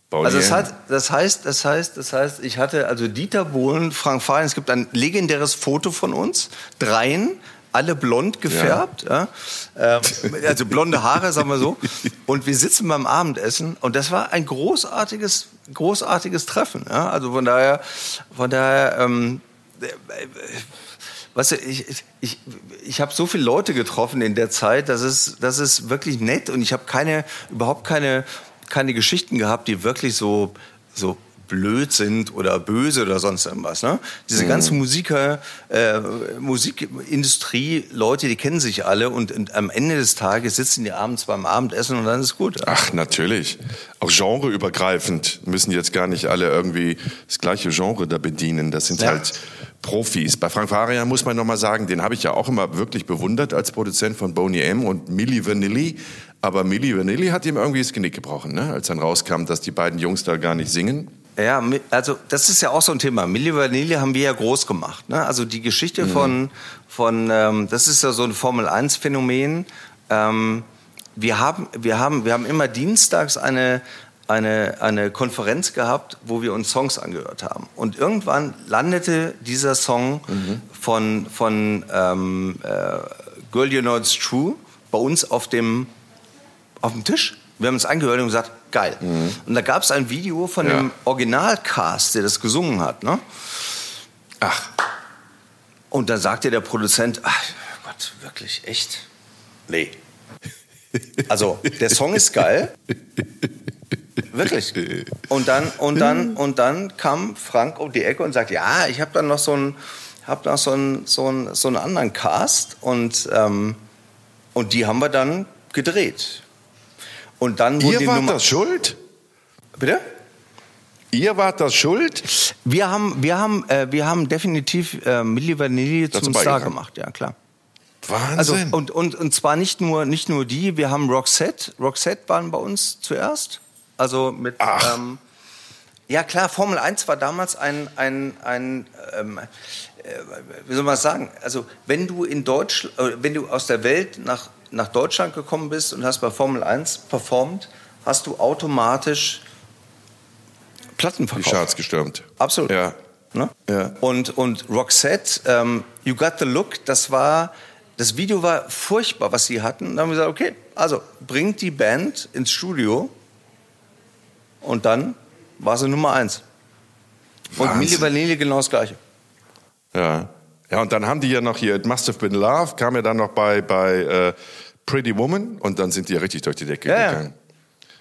Pauli Also das, hat, das heißt, das heißt, das heißt, ich hatte also Dieter Bohlen, Frank Farian, es gibt ein legendäres Foto von uns, dreien, alle blond gefärbt, ja. Ähm, also blonde Haare, sagen wir so. Und wir sitzen beim Abendessen und das war ein großartiges, großartiges Treffen. Ja. Also von daher, von daher, ähm, Weißt du, ich, ich, ich, habe so viele Leute getroffen in der Zeit, das ist, das ist wirklich nett und ich habe keine, überhaupt keine, keine Geschichten gehabt, die wirklich so, so blöd sind oder böse oder sonst irgendwas. Ne? Diese ganzen Musiker, äh, Musikindustrie, Leute, die kennen sich alle und, und am Ende des Tages sitzen die abends beim Abendessen und dann ist gut. Ach, natürlich. Auch genreübergreifend müssen jetzt gar nicht alle irgendwie das gleiche Genre da bedienen. Das sind Ja. halt Profis. Bei Frank Farian muss man nochmal sagen, den habe ich ja auch immer wirklich bewundert als Produzent von Boney M. und Milli Vanilli. Aber Milli Vanilli hat ihm irgendwie das Genick gebrochen, ne? als dann rauskam, dass die beiden Jungs da gar nicht singen. Ja, also das ist ja auch so ein Thema. Milli Vanilli haben wir ja groß gemacht. Ne? Also die Geschichte von, von ähm, das ist ja so ein Formel-1-Phänomen. Ähm, wir, haben, wir, haben, wir haben immer dienstags eine, eine, eine Konferenz gehabt, wo wir uns Songs angehört haben. Und irgendwann landete dieser Song von, von ähm, äh, Girl You Know It's True bei uns auf dem auf dem Tisch. Wir haben uns angehört und gesagt, geil. Und da gab es ein Video von Ja. dem Originalcast, der das gesungen hat. Ne? Ach, Und da sagte der Produzent, ach Gott, wirklich, echt? Nee. Also, der Song ist geil. <laughs> Wirklich. Und dann, und dann, und dann kam Frank um die Ecke und sagt, ja, ich habe dann noch so einen, hab noch so einen, so einen, so einen anderen Cast und, ähm, und die haben wir dann gedreht. Und dann wurde ihr die wart Nummer, das schuld? bitte? Ihr wart das schuld? Wir haben, wir haben, äh, wir haben definitiv äh, Milli Vanilli zum Star gemacht, ja klar. Wahnsinn. Also und, und, und zwar nicht nur nicht nur die, wir haben Roxette. Roxette waren bei uns zuerst. Also mit ähm, ja klar, Formel 1 war damals ein ein ein ähm, äh, wie soll man das sagen? Also wenn du in Deutsch, äh, wenn du aus der Welt nach nach Deutschland gekommen bist und hast bei Formel 1 performt, hast du automatisch Platten die verkauft. Charts gestürmt. Absolut. Ja. Ne? Ja. Und, und Roxette, ähm, You Got the Look, das war, das Video war furchtbar, was sie hatten. Dann haben wir gesagt, okay, also bringt die Band ins Studio und dann war sie Nummer eins. Und. Milli Vanilli genau das Gleiche. Ja. Ja, und dann haben die ja noch hier, It Must Have Been Love, kam ja dann noch bei, bei äh, Pretty Woman und dann sind die ja richtig durch die Decke Ja, ja. gegangen.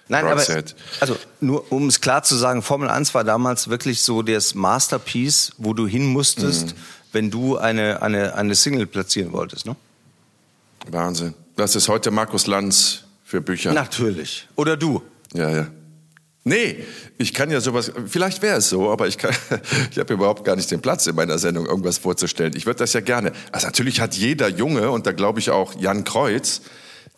Nein, Roxette. aber also nur um es klar zu sagen, Formel 1 war damals wirklich so das Masterpiece, wo du hin musstest, Mhm. wenn du eine, eine, eine Single platzieren wolltest. Ne? Wahnsinn. Das ist heute Markus Lanz für Bücher. Natürlich. Oder du. Ja, ja. Nee, ich kann ja sowas, vielleicht wäre es so, aber ich, kann, <laughs> ich habe überhaupt gar nicht den Platz in meiner Sendung, irgendwas vorzustellen. Ich würde das ja gerne. Also natürlich hat jeder Junge, und da glaube ich auch Jan Kreuz,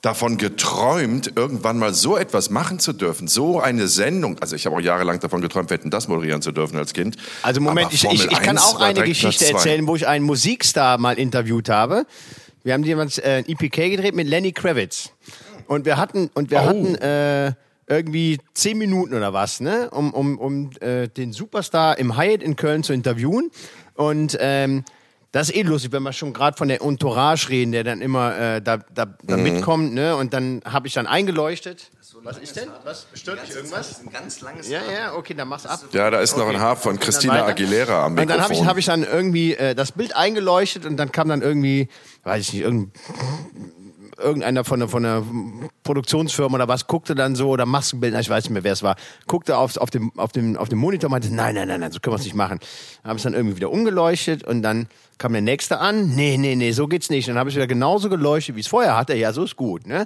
davon geträumt, irgendwann mal so etwas machen zu dürfen, so eine Sendung. Also ich habe auch jahrelang davon geträumt, Wetten, das moderieren zu dürfen als Kind. Also Moment, ich, ich, ich kann auch eine Geschichte erzählen, wo ich einen Musikstar mal interviewt habe. Wir haben jemand äh, ein EPK gedreht mit Lenny Kravitz. Und wir hatten, und wir oh. hatten äh, irgendwie zehn Minuten oder was, ne, um, um, um äh, den Superstar im Hyatt in Köln zu interviewen. Und ähm, das ist eh lustig, wenn wir schon gerade von der Entourage reden, der dann immer äh, da, da, da mhm. mitkommt, ne? Und dann habe ich dann eingeleuchtet. So was ist denn? Was stört dich irgendwas? Das ist ein ganz langes Ja, ja, okay, dann mach's ab. Ja, da ist okay. noch ein Haar von Christina Aguilera am Mikrofon. Und dann habe ich, hab ich dann irgendwie äh, das Bild eingeleuchtet und dann kam dann irgendwie, weiß ich nicht, irgendein irgendeiner von der, von der Produktionsfirma oder was guckte dann so oder Maskenbildner, ich weiß nicht mehr, wer es war, guckte auf, auf, dem, auf, dem, auf dem Monitor und meinte, nein, nein, nein, nein, so können wir es nicht machen. Dann habe ich dann irgendwie wieder umgeleuchtet und dann kam der nächste an, nee, nee, nee, so geht's nicht. Dann habe ich wieder genauso geleuchtet, wie es vorher hatte, ja, so ist gut. Ne?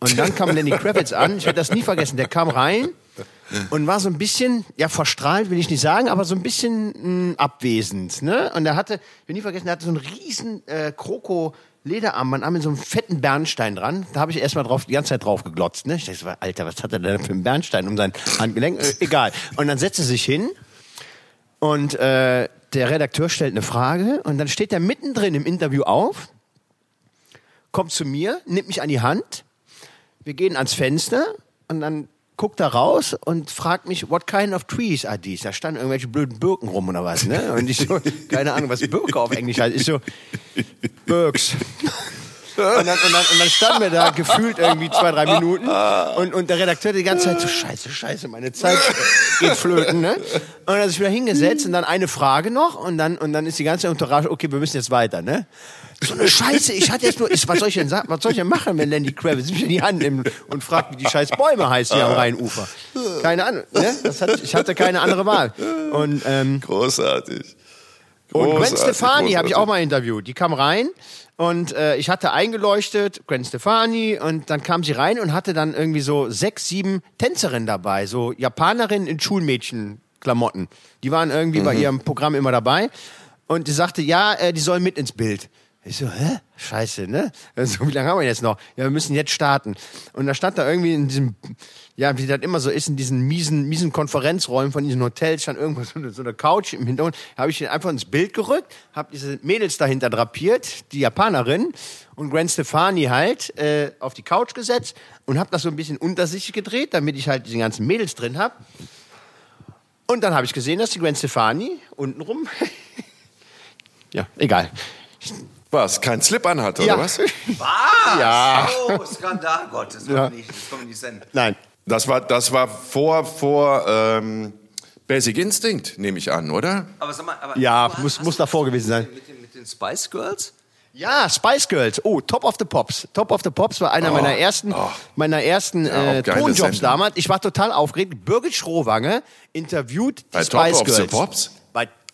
Und dann kam Lenny <laughs> Kravitz an, ich werde das nie vergessen, der kam rein und war so ein bisschen, ja, verstrahlt will ich nicht sagen, aber so ein bisschen mh, hm, abwesend. Ne? Und er hatte, ich will nie vergessen, er hatte so einen riesen äh, Kroko Lederarmband an mit so einem fetten Bernstein dran. Da habe ich erstmal drauf, die ganze Zeit drauf geglotzt. Ne? Ich dachte, Alter, was hat er denn für einen Bernstein um sein Handgelenk? Äh, egal. Und dann setzt er sich hin und äh, der Redakteur stellt eine Frage und dann steht er mittendrin im Interview auf, kommt zu mir, nimmt mich an die Hand, wir gehen ans Fenster und dann guckt da raus und fragt mich, what kind of trees are these? Da standen irgendwelche blöden Birken rum oder was, ne? Und ich so, <laughs> keine Ahnung, was Birke auf Englisch heißt. Ich so, Birks. Und dann, und, dann, und dann standen wir da gefühlt irgendwie zwei, drei Minuten und, und der Redakteur die ganze Zeit so, scheiße, scheiße, meine Zeit geht flöten, ne? Und dann hat sich wieder hingesetzt und dann eine Frage noch und dann, und dann ist die ganze Entourage, okay, wir müssen jetzt weiter, ne? So eine Scheiße, ich hatte jetzt nur, ich, was soll ich denn sagen, was soll ich denn machen, wenn Lenny Kravitz mich in die Hand nimmt und fragt, wie die scheiß Bäume heißen hier am Rheinufer? Keine Ahnung, ne? Hat, ich hatte keine andere Wahl. Und, ähm, Großartig. Großartig. Und Gwen Stefani habe ich auch mal interviewt. Die kam rein und äh, ich hatte eingeleuchtet, Gwen Stefani, und dann kam sie rein und hatte dann irgendwie so sechs, sieben Tänzerinnen dabei, so Japanerinnen in Schulmädchenklamotten. Die waren irgendwie mhm. bei ihrem Programm immer dabei. Und die sagte, ja, äh, die sollen mit ins Bild. Ich so, hä? Scheiße, ne? <laughs> Also, wie lange haben wir jetzt noch? Ja, wir müssen jetzt starten. Und da stand da irgendwie in diesem, ja, wie das immer so ist, in diesen miesen, miesen Konferenzräumen von diesen Hotels, stand irgendwo <laughs> so eine, so eine Couch im Hintergrund. Habe ich den einfach ins Bild gerückt, habe diese Mädels dahinter drapiert, die Japanerin und Gwen Stefani halt äh, auf die Couch gesetzt und habe das so ein bisschen unter sich gedreht, damit ich halt diese ganzen Mädels drin habe. Und dann habe ich gesehen, dass die Gwen Stefani untenrum, <laughs> ja, egal was? Kein Slip anhat, oder ja. was? <laughs> Was? Ja. Oh, Skandal, Gott, das ja. nicht, das kommt nicht senden. Nein. Das war, das war vor, vor ähm, Basic Instinct, nehme ich an, oder? Aber sag mal, aber ja, hast, muss, hast muss davor gewesen sein. Mit den, mit den Spice Girls? Ja, Spice Girls. Oh, Top of the Pops. Top of the Pops war einer oh, meiner ersten, oh. meiner ersten ja, äh, Tonjobs damals. Ich war total aufgeregt. Birgit Schrowange interviewt die Bei Spice Top Girls. Of the Pops?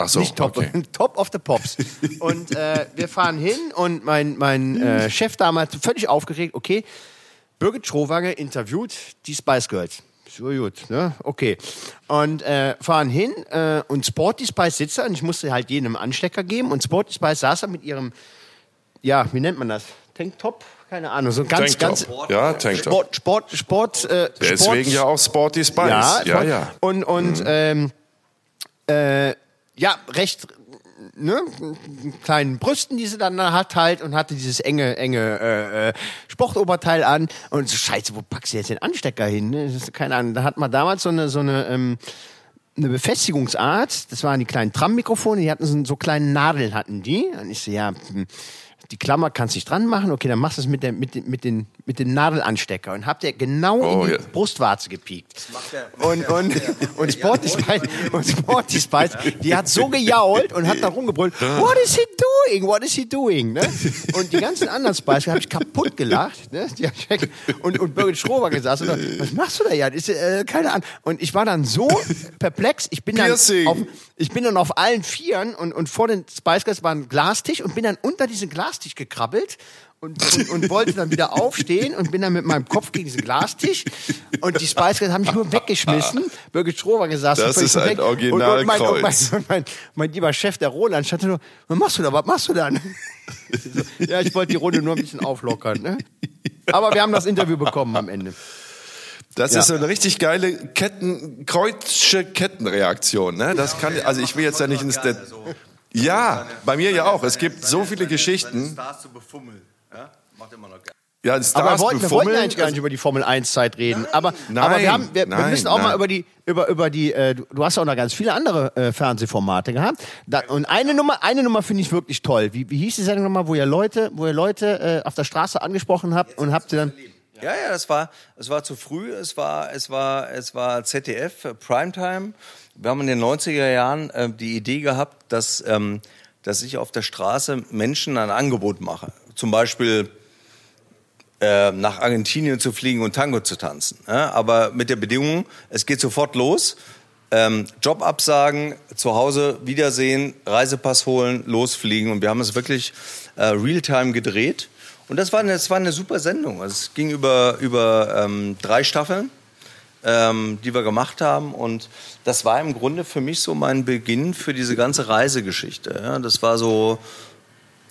Ach so, nicht Top, okay. <laughs> Top of the Pops. Und äh, wir fahren hin und mein, mein äh, Chef damals völlig aufgeregt, okay, Birgit Schrowange interviewt die Spice Girls. So gut, ne? Okay. Und äh, fahren hin und und Sporty Spice sitzt da und ich musste halt jedem Anstecker geben und Sporty Spice saß da mit ihrem, ja, wie nennt man das? Tanktop? Keine Ahnung, so ganz, Tanktop. ganz. Ja, Tanktop. Sport, Sport, Sport. Äh, Deswegen Sport, ja auch Sporty Spice. Ja, ja. ja. Und, und mhm. ähm, äh, ja, recht ne, kleinen Brüsten, die sie dann hat halt und hatte dieses enge, enge äh, äh, Sportoberteil an und so, scheiße, wo packst du jetzt den Anstecker hin? Ne? Das ist keine Ahnung. Da hat man damals so eine, so eine, ähm, eine Befestigungsart, das waren die kleinen Tram-Mikrofone, die hatten so, so kleine Nadeln hatten die. Und ich so, ja, hm, die Klammer kannst du nicht dran machen, okay, dann machst du es mit, der, mit, den, mit, den, mit den Nadelanstecker und habt ihr genau oh, in die ja. Brustwarze gepiekt. Das macht der, und, und, der, und, Sporty Spice, und Sporty Spice, die hat so gejault und hat da rumgebrüllt, what is he doing, what is he doing? Ne? Und die ganzen anderen Spice habe ich kaputt gelacht. Ne? Die und, und Birgit Schrober gesagt, was machst du da ja? Ist, äh, keine Ahnung. Und ich war dann so perplex, ich bin dann, auf, ich bin dann auf allen Vieren und, und vor den Spice Girls war ein Glastisch und bin dann unter diesen Glas Glastisch gekrabbelt und, und, und wollte dann wieder aufstehen und bin dann mit meinem Kopf gegen diesen Glastisch und die Spice Girls haben mich nur weggeschmissen. Birgit Strohwer gesessen. Das ist ein Originalkreuz. Und, und, mein, und mein, mein, mein, lieber Chef, der Roland, stand nur, was machst du da, was machst du dann? <laughs> ja, ich wollte die Runde nur ein bisschen auflockern. Ne? Aber wir haben das Interview bekommen am Ende. Das ja. ist so eine richtig geile Ketten, kreutsche Kettenreaktion. Ne? Das kann, also ich will jetzt ja nicht ins De Ja, bei mir ja auch. Es gibt so viele Geschichten. Stars zu befummeln. Ja? Macht immer noch gerne. Ja, Stars aber wir wollten, wir wollten eigentlich gar nicht über die Formel 1 Zeit reden. Aber, nein, aber wir, haben, wir, nein, wir müssen auch nein. mal über die, über, über die, äh, du hast auch noch ganz viele andere äh, Fernsehformate gehabt. Da, und eine Nummer, eine Nummer finde ich wirklich toll. Wie, wie hieß die Sendung nochmal, wo ihr Leute, wo ihr Leute äh, auf der Straße angesprochen habt und habt ihr dann. Ja, ja, es war, es war zu früh, es war, es war, es war ZDF, äh, Primetime. Wir haben in den 90er Jahren äh, die Idee gehabt, dass, ähm, dass ich auf der Straße Menschen ein Angebot mache. Zum Beispiel äh, nach Argentinien zu fliegen und Tango zu tanzen. Ja? Aber mit der Bedingung, es geht sofort los. Ähm, Job absagen, zu Hause wiedersehen, Reisepass holen, losfliegen. Und wir haben es wirklich äh, real-time gedreht. Und das war eine, das war eine super Sendung. Also es ging über, über ähm, drei Staffeln, ähm, die wir gemacht haben. Und das war im Grunde für mich so mein Beginn für diese ganze Reisegeschichte. Ja? Das war so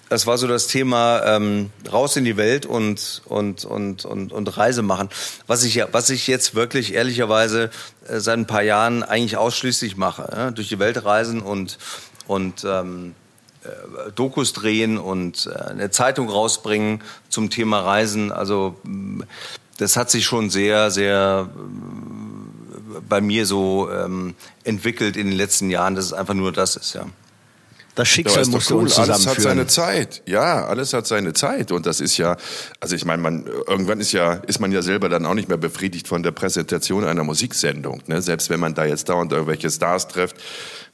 das war so das Thema ähm, raus in die Welt und und und und und Reise machen. Was ich was ich jetzt wirklich ehrlicherweise äh, seit ein paar Jahren eigentlich ausschließlich mache, ja? durch die Welt reisen und und ähm, äh, Dokus drehen und äh, eine Zeitung rausbringen zum Thema Reisen. Also das hat sich schon sehr sehr bei mir so ähm, entwickelt in den letzten Jahren, dass es einfach nur das ist, ja. Das Schicksal muss cool. uns Alles hat seine Zeit. Ja, alles hat seine Zeit. Und das ist ja, also ich meine, man, irgendwann ist ja, ist man ja selber dann auch nicht mehr befriedigt von der Präsentation einer Musiksendung. Ne? Selbst wenn man da jetzt dauernd irgendwelche Stars trifft,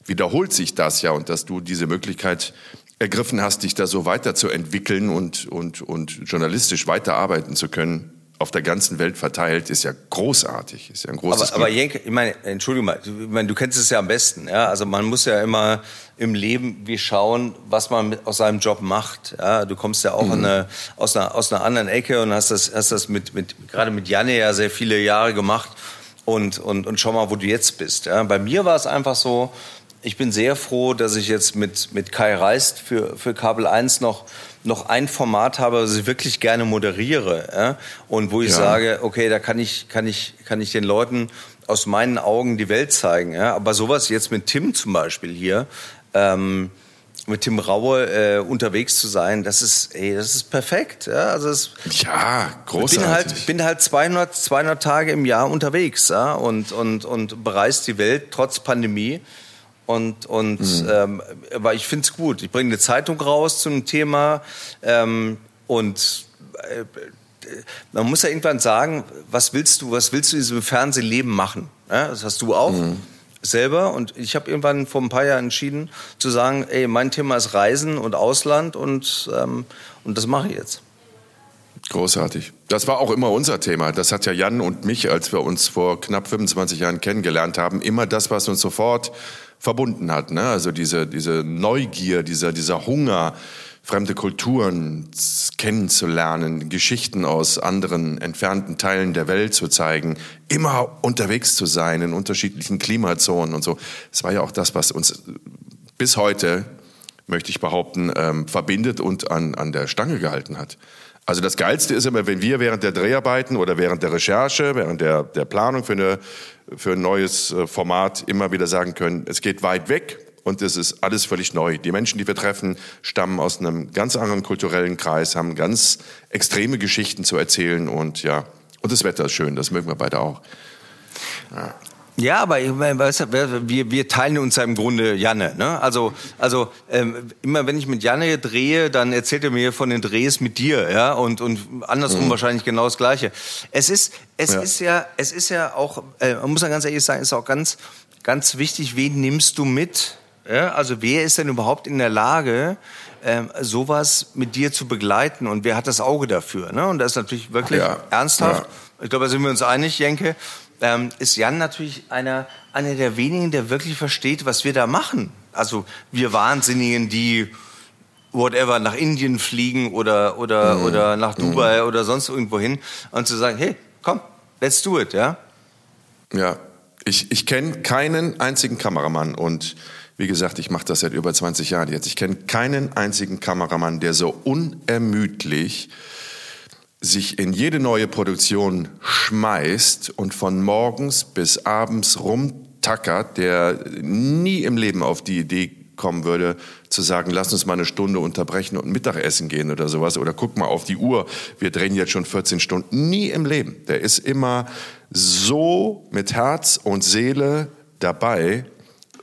wiederholt sich das ja. Und dass du diese Möglichkeit ergriffen hast, dich da so weiterzuentwickeln und, und, und journalistisch weiterarbeiten zu können, auf der ganzen Welt verteilt, ist ja großartig, ist ja ein großes Aber, aber Jenke, ich meine, Entschuldigung mal, ich meine, du kennst es ja am besten, ja. Also man muss ja immer im Leben wie schauen, was man mit, aus seinem Job macht. Ja, du kommst ja auch mhm. eine, aus, einer, aus einer anderen Ecke und hast das, hast das mit, mit, gerade mit Janne ja sehr viele Jahre gemacht. Und, und, und schau mal, wo du jetzt bist. Ja. Bei mir war es einfach so, ich bin sehr froh, dass ich jetzt mit, mit Kai Reist für, für Kabel 1 noch, noch ein Format habe, das ich wirklich gerne moderiere. Ja? Und wo ich ja. sage, okay, da kann ich, kann, ich, kann ich den Leuten aus meinen Augen die Welt zeigen. Ja? Aber sowas jetzt mit Tim zum Beispiel hier, ähm, mit Tim Raue äh, unterwegs zu sein, das ist, ey, das ist perfekt. Ja, also es, ja großartig. Ich bin halt, bin halt 200, 200 Tage im Jahr unterwegs ja, und, und, und bereist die Welt trotz Pandemie. Und, und mhm. ähm, aber ich finde es gut. Ich bringe eine Zeitung raus zu einem Thema ähm, und äh, man muss ja irgendwann sagen, was willst du, was willst du in diesem Fernsehleben machen? Ja, das hast du auch mhm. selber. Und ich habe irgendwann vor ein paar Jahren entschieden zu sagen, ey, mein Thema ist Reisen und Ausland und, ähm, und das mache ich jetzt. Großartig. Das war auch immer unser Thema. Das hat ja Jan und mich, als wir uns vor knapp 25 Jahren kennengelernt haben, immer das, was uns sofort verbunden hat. Ne? Also diese, diese Neugier, dieser, dieser Hunger, fremde Kulturen kennenzulernen, Geschichten aus anderen entfernten Teilen der Welt zu zeigen, immer unterwegs zu sein in unterschiedlichen Klimazonen und so. Das war ja auch das, was uns bis heute, möchte ich behaupten, ähm, verbindet und an, an der Stange gehalten hat. Also das Geilste ist immer, wenn wir während der Dreharbeiten oder während der Recherche, während der, der Planung für, eine, für ein neues äh, Format immer wieder sagen können, es geht weit weg und es ist alles völlig neu. Die Menschen, die wir treffen, stammen aus einem ganz anderen kulturellen Kreis, haben ganz extreme Geschichten zu erzählen und ja, und das Wetter ist schön, das mögen wir beide auch. Ja. Ja, aber ich meine, weißt du, wir, wir teilen uns ja im Grunde Janne. Ne? Also, also ähm, immer wenn ich mit Janne drehe, dann erzählt er mir von den Drehs mit dir, ja, und und andersrum mhm. wahrscheinlich genau das Gleiche. Es ist, es ja. ist ja, es ist ja auch, äh, man muss ja ganz ehrlich sagen, ist auch ganz, ganz wichtig, wen nimmst du mit? Ja? Also wer ist denn überhaupt in der Lage, ähm, sowas mit dir zu begleiten und wer hat das Auge dafür? Ne? Und das ist natürlich wirklich ja. ernsthaft. Ja. Ich glaube, da sind wir uns einig, Jenke ähm, ist Jan natürlich einer, einer der wenigen, der wirklich versteht, was wir da machen. Also wir Wahnsinnigen, die whatever, nach Indien fliegen oder, oder, Mhm. oder nach Dubai oder sonst irgendwo hin und zu sagen, hey, komm, let's do it, ja? Ja, ich, ich kenne keinen einzigen Kameramann und wie gesagt, ich mache das seit über 20 Jahren jetzt. Ich kenne keinen einzigen Kameramann, der so unermüdlich sich in jede neue Produktion schmeißt und von morgens bis abends rumtackert, der nie im Leben auf die Idee kommen würde, zu sagen, lass uns mal eine Stunde unterbrechen und Mittagessen gehen oder sowas. Oder guck mal auf die Uhr, wir drehen jetzt schon 14 Stunden. Nie im Leben. Der ist immer so mit Herz und Seele dabei.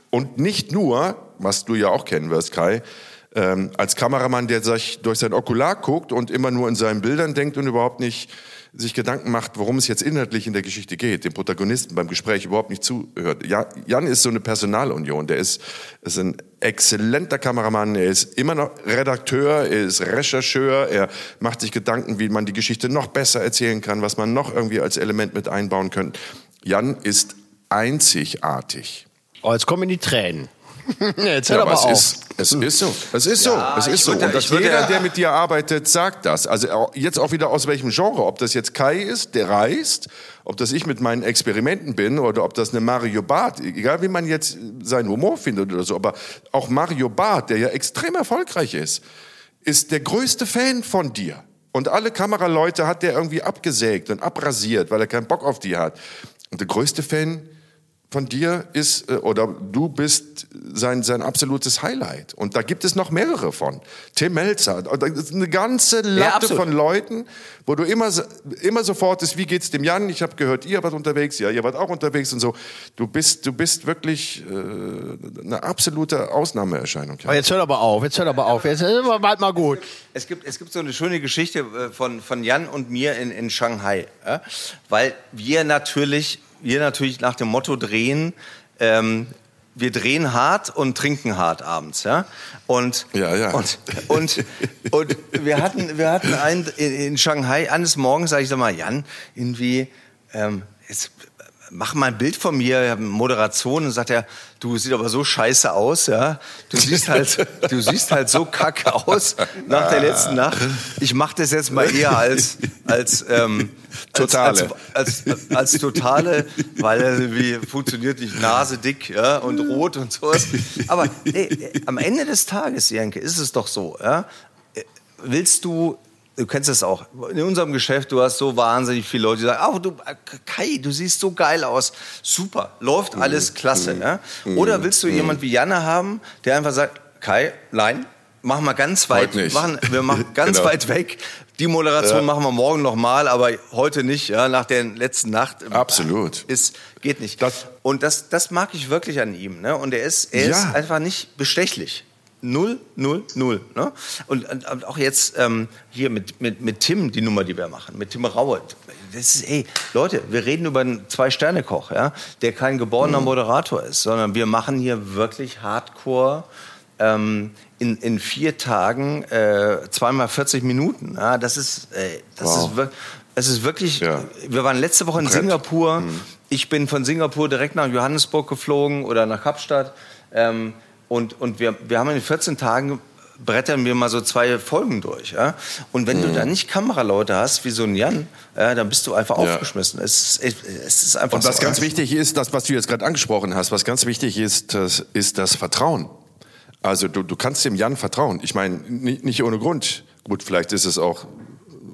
Und nicht nur, was du ja auch kennen wirst, Kai, ähm, als Kameramann, der sich durch sein Okular guckt und immer nur in seinen Bildern denkt und überhaupt nicht sich Gedanken macht, worum es jetzt inhaltlich in der Geschichte geht, dem Protagonisten beim Gespräch überhaupt nicht zuhört. Ja, Jan ist so eine Personalunion, der ist, ist ein exzellenter Kameramann, er ist immer noch Redakteur, er ist Rechercheur, er macht sich Gedanken, wie man die Geschichte noch besser erzählen kann, was man noch irgendwie als Element mit einbauen könnte. Jan ist einzigartig. Oh, jetzt kommen die Tränen. Jetzt Ja, hör aber aber es auf. ist, es ist so. Es ist Ja, so. Es ist so. würde- Und dass ich würde- jeder, der mit dir arbeitet, sagt das. Also jetzt auch wieder aus welchem Genre. Ob das jetzt Kai ist, der reist, ob das ich mit meinen Experimenten bin oder ob das eine Mario Barth, egal wie man jetzt seinen Humor findet oder so. Aber auch Mario Barth, der ja extrem erfolgreich ist, ist der größte Fan von dir. Und alle Kameraleute hat der irgendwie abgesägt und abrasiert, weil er keinen Bock auf die hat. Und der größte Fan von dir ist, äh, oder du bist sein, sein absolutes Highlight. Und da gibt es noch mehrere von. Tim Melzer, eine ganze Latte absolut. von Leuten, wo du immer, so- immer sofort ist, wie geht's dem Jan? Ich habe gehört, ihr wart unterwegs, ja, ihr wart auch unterwegs und so. Du bist, du bist wirklich äh, eine absolute Ausnahmeerscheinung. Oh, jetzt hört aber auf, jetzt hört aber auf. Jetzt ist aber bald mal gut. Es gibt, es gibt so eine schöne Geschichte äh, von, von Jan und mir in, in Shanghai, ja? weil wir natürlich, wir natürlich nach dem Motto drehen, ähm, wir drehen hart und trinken hart abends, ja. Und, Ja, ja. und, und, und wir hatten, wir hatten einen in, Shanghai eines Morgens, sage ich sag mal, Jan, irgendwie, ähm, jetzt, mach mal ein Bild von mir, Moderation, und sagt er, du siehst aber so scheiße aus, ja. Du siehst halt, <laughs> du siehst halt so kacke aus nach der letzten Nacht. Ich mache das jetzt mal eher als, als, ähm, Totale. Als, als, als, als totale, weil wie funktioniert nicht Nase dick, ja, und rot und sowas. Aber ey, am Ende des Tages, Janke, ist es doch so, ja. Willst du Du kennst das auch. In unserem Geschäft, du hast so wahnsinnig viele Leute, die sagen, oh, du, Kai, du siehst so geil aus. Super, läuft alles klasse. Ja? Oder willst du jemand wie Janne haben, der einfach sagt, Kai, nein, mach mal ganz weit, machen, wir machen <laughs> ganz Genau. weit weg. Die Moderation machen wir morgen nochmal, aber heute nicht, ja, nach der letzten Nacht. Absolut. Ist, geht nicht. Das- und das, das mag ich wirklich an ihm. Ne? Und er ist, er Ja. ist einfach nicht bestechlich. Null, null, null. Ne? Und, und, auch jetzt ähm, hier mit, mit, mit Tim, die Nummer, die wir machen, mit Tim Raue. Das ist, ey, Leute, wir reden über einen Zwei-Sterne-Koch, ja, der kein geborener Mhm. Moderator ist, sondern wir machen hier wirklich Hardcore ähm, in, in vier Tagen äh, zweimal 40 Minuten. Ja, das ist, ey, das Wow. ist wirklich. Es ist wirklich, Ja. wir waren letzte Woche in Brett. Singapur. Mhm. Ich bin von Singapur direkt nach Johannesburg geflogen oder nach Kapstadt. Ähm, und und wir, wir haben in 14 Tagen brettern wir mal so zwei Folgen durch. Ja? Und wenn du Mhm. da nicht Kameraleute hast, wie so ein Jan, ja, dann bist du einfach Ja. aufgeschmissen. Es ist, es ist einfach Und was so. ganz wichtig ist, das, was du jetzt gerade angesprochen hast, was ganz wichtig ist, das ist das Vertrauen. Also du, du kannst dem Jan vertrauen. Ich meine, nicht, nicht ohne Grund. Gut, vielleicht ist es auch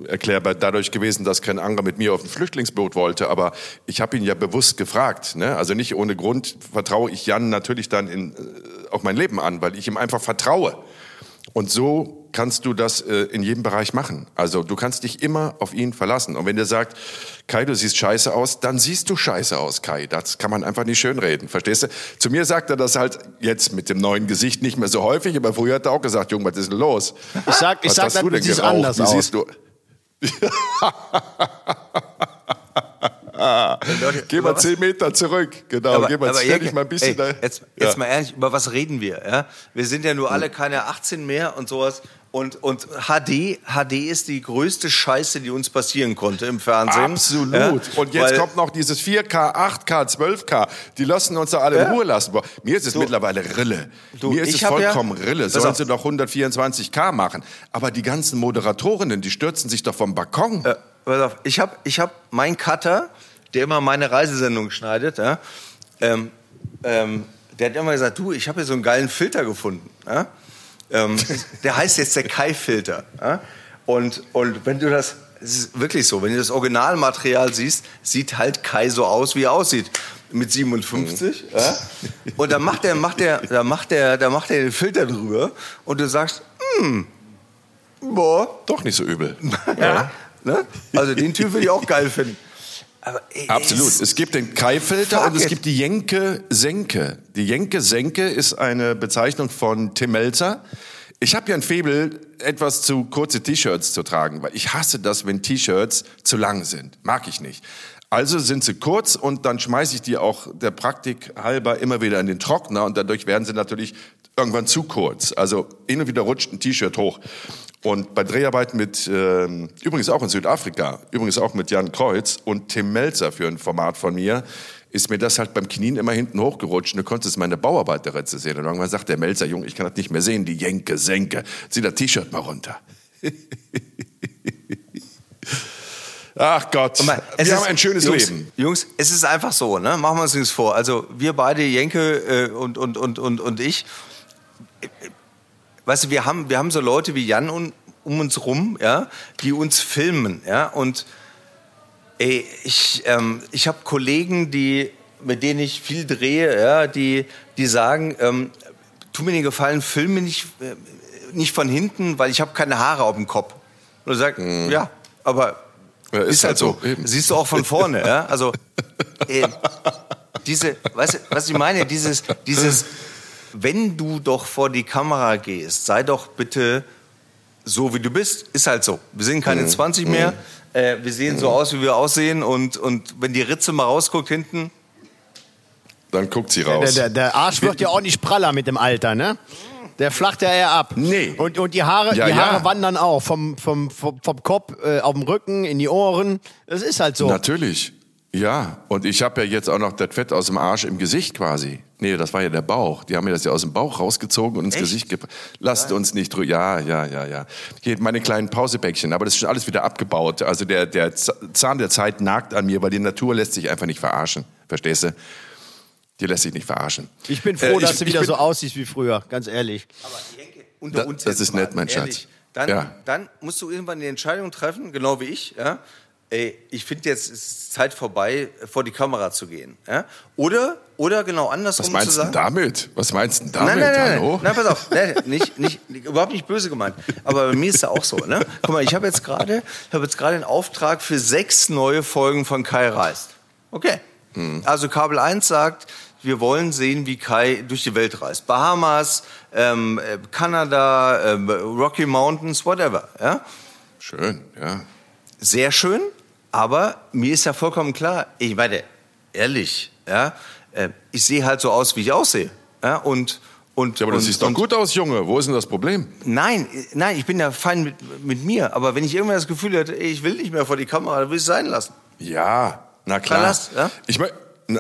erklärbar dadurch gewesen, dass kein Anger mit mir auf ein Flüchtlingsboot wollte, aber ich habe ihn ja bewusst gefragt. Ne? Also nicht ohne Grund vertraue ich Jan natürlich dann in, auf mein Leben an, weil ich ihm einfach vertraue. Und so kannst du das äh, in jedem Bereich machen. Also du kannst dich immer auf ihn verlassen. Und wenn der sagt, Kai, du siehst scheiße aus, dann siehst du scheiße aus, Kai. Das kann man einfach nicht schönreden. Verstehst du? Zu mir sagt er das halt jetzt mit dem neuen Gesicht nicht mehr so häufig, aber früher hat er auch gesagt, Junge, was ist denn los? Ich sag, ich Was sag, hast du dann denn geraucht? anders Wie aus. siehst du? <laughs> <laughs> <laughs> Geh mal zehn Meter zurück. Genau, geh mal, stell Janke, dich mal ein bisschen ey, da. jetzt, Ja. jetzt mal ehrlich, über was reden wir? Ja? Wir sind ja nur alle keine 18 mehr und sowas. Und, und HD, HD ist die größte Scheiße, die uns passieren konnte im Fernsehen. Absolut. Ja, und jetzt kommt noch dieses 4K, 8K, 12K. Die lassen uns da alle in Ja. Ruhe lassen. Mir ist es Du- mittlerweile Rille. Du, Mir ist es hab ja- vollkommen Rille. Sollen sie doch 124K machen. Aber die ganzen Moderatorinnen, die stürzen sich doch vom Balkon. Äh, pass auf, ich habe ich hab meinen Cutter, der immer meine Reisesendung schneidet, ja, ähm, ähm, der hat immer gesagt, du, ich habe hier so einen geilen Filter gefunden. Ja? Ähm, <laughs> der heißt jetzt der Kai-Filter. Ja? Und, und wenn du das, es ist wirklich so, wenn du das Originalmaterial siehst, sieht halt Kai so aus, wie er aussieht. Mit 57. Ja? Und dann macht er, macht er, da macht er, da macht er den Filter drüber und du sagst, hm, boah, Doch nicht so übel. <laughs> ja. Ne? Also den Typ würde ich auch geil finden. Absolut. es- gibt den Kai-Filter und es gibt die Jenke-Senke. Die Jenke-Senke ist eine Bezeichnung von Tim Melzer. Ich habe ja ein Faible, etwas zu kurze T-Shirts zu tragen, weil ich hasse das, wenn T-Shirts zu lang sind. Mag ich nicht. Also sind sie kurz und dann schmeiße ich die auch der Praktik halber immer wieder in den Trockner und dadurch werden sie natürlich irgendwann zu kurz. Also hin und wieder rutscht ein T-Shirt hoch. Und bei Dreharbeiten mit, ähm, übrigens auch in Südafrika, übrigens auch mit Jan Kreuz und Tim Melzer für ein Format von mir, ist mir das halt beim Knien immer hinten hochgerutscht. Und du konntest meine Bauarbeiterritze sehen. Und irgendwann sagt der Melzer, Junge, ich kann das nicht mehr sehen, die Jenke, Senke. Zieh das T-Shirt mal runter. <laughs> Ach Gott, mal, es wir ist- haben ein schönes Jungs, Leben. Jungs, es ist einfach so, ne? Machen wir uns nichts vor. Also wir beide, Jenke äh, und, und, und, und, und ich, äh, weißt du, wir haben, wir haben so Leute wie Jan un, um uns rum, ja, die uns filmen, ja, und ey, ich, ähm, ich habe Kollegen, die, mit denen ich viel drehe, ja, die, die sagen, ähm, tu mir den Gefallen, film mir nicht, äh, nicht von hinten, weil ich habe keine Haare auf dem Kopf. Und er sagt, ja, aber Ja, ist, halt so. eben. Siehst du auch von vorne, ja? Also <laughs> äh, diese, weißt du, was ich meine? Dieses, dieses, wenn du doch vor die Kamera gehst, sei doch bitte so, wie du bist. Ist halt so. Wir sind keine 20 mehr. Äh, wir sehen so aus, wie wir aussehen. Und, und wenn die Ritze mal rausguckt hinten, Dann guckt sie Der, raus. der, der Arsch wird ja auch nicht praller mit dem Alter, ne? Der flacht ja eher ab. Nee. Und, und die Haare, Ja, die Haare ja. wandern auch vom, vom, vom, vom Kopf äh, auf den Rücken, in die Ohren. Das ist halt so. Natürlich. Ja, und ich habe ja jetzt auch noch das Fett aus dem Arsch im Gesicht quasi. Nee, das war ja der Bauch. Die haben mir das ja aus dem Bauch rausgezogen und ins Echt? Gesicht gepackt. Lasst uns nicht drüber. Ja, ja, ja, ja. Geht meine kleinen Pausebäckchen, aber das ist schon alles wieder abgebaut. Also der, der Zahn der Zeit nagt an mir, weil die Natur lässt sich einfach nicht verarschen. Verstehst du? Die lässt sich nicht verarschen. Ich bin froh, Äh, dass ich- du wieder bin- so aussiehst wie früher, ganz ehrlich. aber Jenke, unter Da- uns das ist nett, mein ehrlich. Schatz. Dann, Ja. dann musst du irgendwann die Entscheidung treffen, genau wie ich, ja. Ey, ich finde jetzt ist Zeit vorbei, vor die Kamera zu gehen. Ja? Oder, oder genau andersrum Was zu meinst du sagen. damit? Was meinst du denn damit? Nein, nein, nein, Hallo? nein, pass auf, nein, nicht, nicht, überhaupt nicht böse gemeint. Aber bei mir ist ja auch so, ne? Guck mal, ich habe jetzt gerade, habe jetzt gerade einen Auftrag für sechs neue Folgen von Kai reist. Okay. Hm. Also Kabel 1 sagt, wir wollen sehen, wie Kai durch die Welt reist. Bahamas, ähm, äh, Kanada, ähm, Rocky Mountains, whatever. Ja? Schön, ja. Sehr schön, aber mir ist ja vollkommen klar, ich meine, ehrlich, ja, äh, ich sehe halt so aus, wie ich aussehe. Ja? Und, und, Ja, aber das und, sieht doch gut aus, Junge. Wo ist denn das Problem? Nein, äh, nein, ich bin ja fein mit, mit mir. Aber wenn ich irgendwann das Gefühl hätte, ey, ich will nicht mehr vor die Kamera, dann will ich es sein lassen. Ja, na klar. Verlass, ja? Ich, na,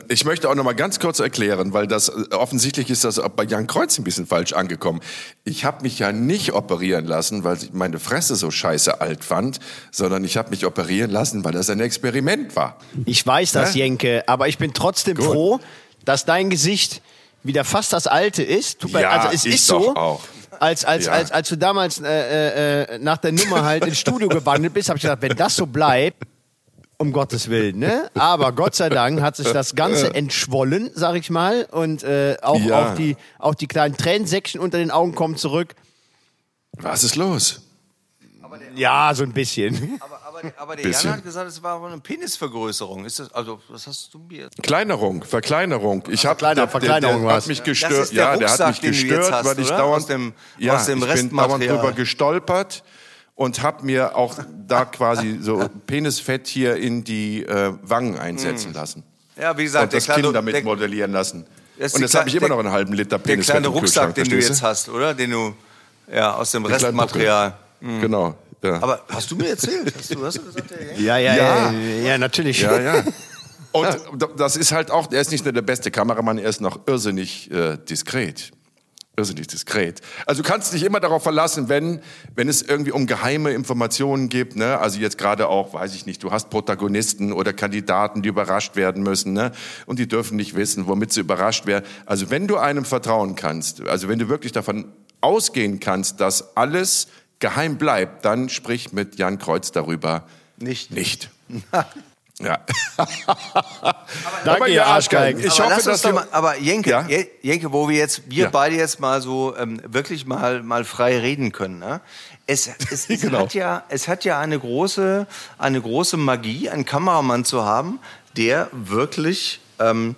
ich möchte auch noch mal ganz kurz erklären, weil das äh, offensichtlich ist das bei Jan Kreuz ein bisschen falsch angekommen. Ich habe mich ja nicht operieren lassen, weil ich meine Fresse so scheiße alt fand, sondern ich habe mich operieren lassen, weil das ein Experiment war. Ich weiß das, Hä? Jenke, aber ich bin trotzdem Gut. froh, dass dein Gesicht wieder fast das alte ist. Tut mir, Ja, also es ist so, auch. als als Ja. als als du damals äh, äh, nach der Nummer halt ins Studio gewandelt bist, habe ich gedacht, wenn das so bleibt, um Gottes Willen, ne? Aber Gott sei Dank hat sich das Ganze entschwollen, sag ich mal, und äh, auch Ja. auch die auch die kleinen Tränensäckchen unter den Augen kommen zurück. Was ist los? Ja, so ein bisschen. Aber, aber, aber der Bisschen. Jan hat gesagt, es war aber eine Penisvergrößerung. Ist das, also, was hast du mir? Kleinerung, Verkleinerung. Ich hab, Verkleiner- der, der, Verkleinerung der hat war's. mich gestört. der ja, der hat Rucksack, mich gestört, hast, weil ich oder? dauernd Aus dem- ja, aus dem ich bin dauernd drüber gestolpert und habe mir auch da quasi so <laughs> Penisfett hier in die äh, Wangen einsetzen lassen. Ja, wie gesagt, und der das kleine, Kind damit der, modellieren lassen. Das Und jetzt habe ich immer noch der- einen halben Liter der Penisfett kleine im Rucksack, den du jetzt hast, oder? Den du, Ja, aus dem Restmaterial. Buckel. Genau. Ja. Aber hast du mir erzählt? Hast du, hast du gesagt, der ja, Ja. ja, ja, natürlich. Ja, ja. <laughs> Und das ist halt auch, er ist nicht nur der beste Kameramann, er ist noch irrsinnig äh, diskret. Irrsinnig diskret. Also du kannst dich immer darauf verlassen, wenn, wenn es irgendwie um geheime Informationen geht, ne? also jetzt gerade auch, weiß ich nicht, du hast Protagonisten oder Kandidaten, die überrascht werden müssen ne? und die dürfen nicht wissen, womit sie überrascht werden. Also wenn du einem vertrauen kannst, also wenn du wirklich davon ausgehen kannst, dass alles geheim bleibt, dann sprich mit Jan Kreuz darüber Nicht. nicht. <laughs> Ja. <laughs> Danke, ihr Arschgeigen. Ich aber hoffe, lass uns dass doch wir, mal, aber Jenke, Ja? Je- Jenke, wo wir jetzt, wir Ja. beide jetzt mal so ähm, wirklich mal mal frei reden können. Ne? Es, es, <laughs> es, Genau. hat ja, es hat ja eine große, eine große Magie, einen Kameramann zu haben, der wirklich, ähm,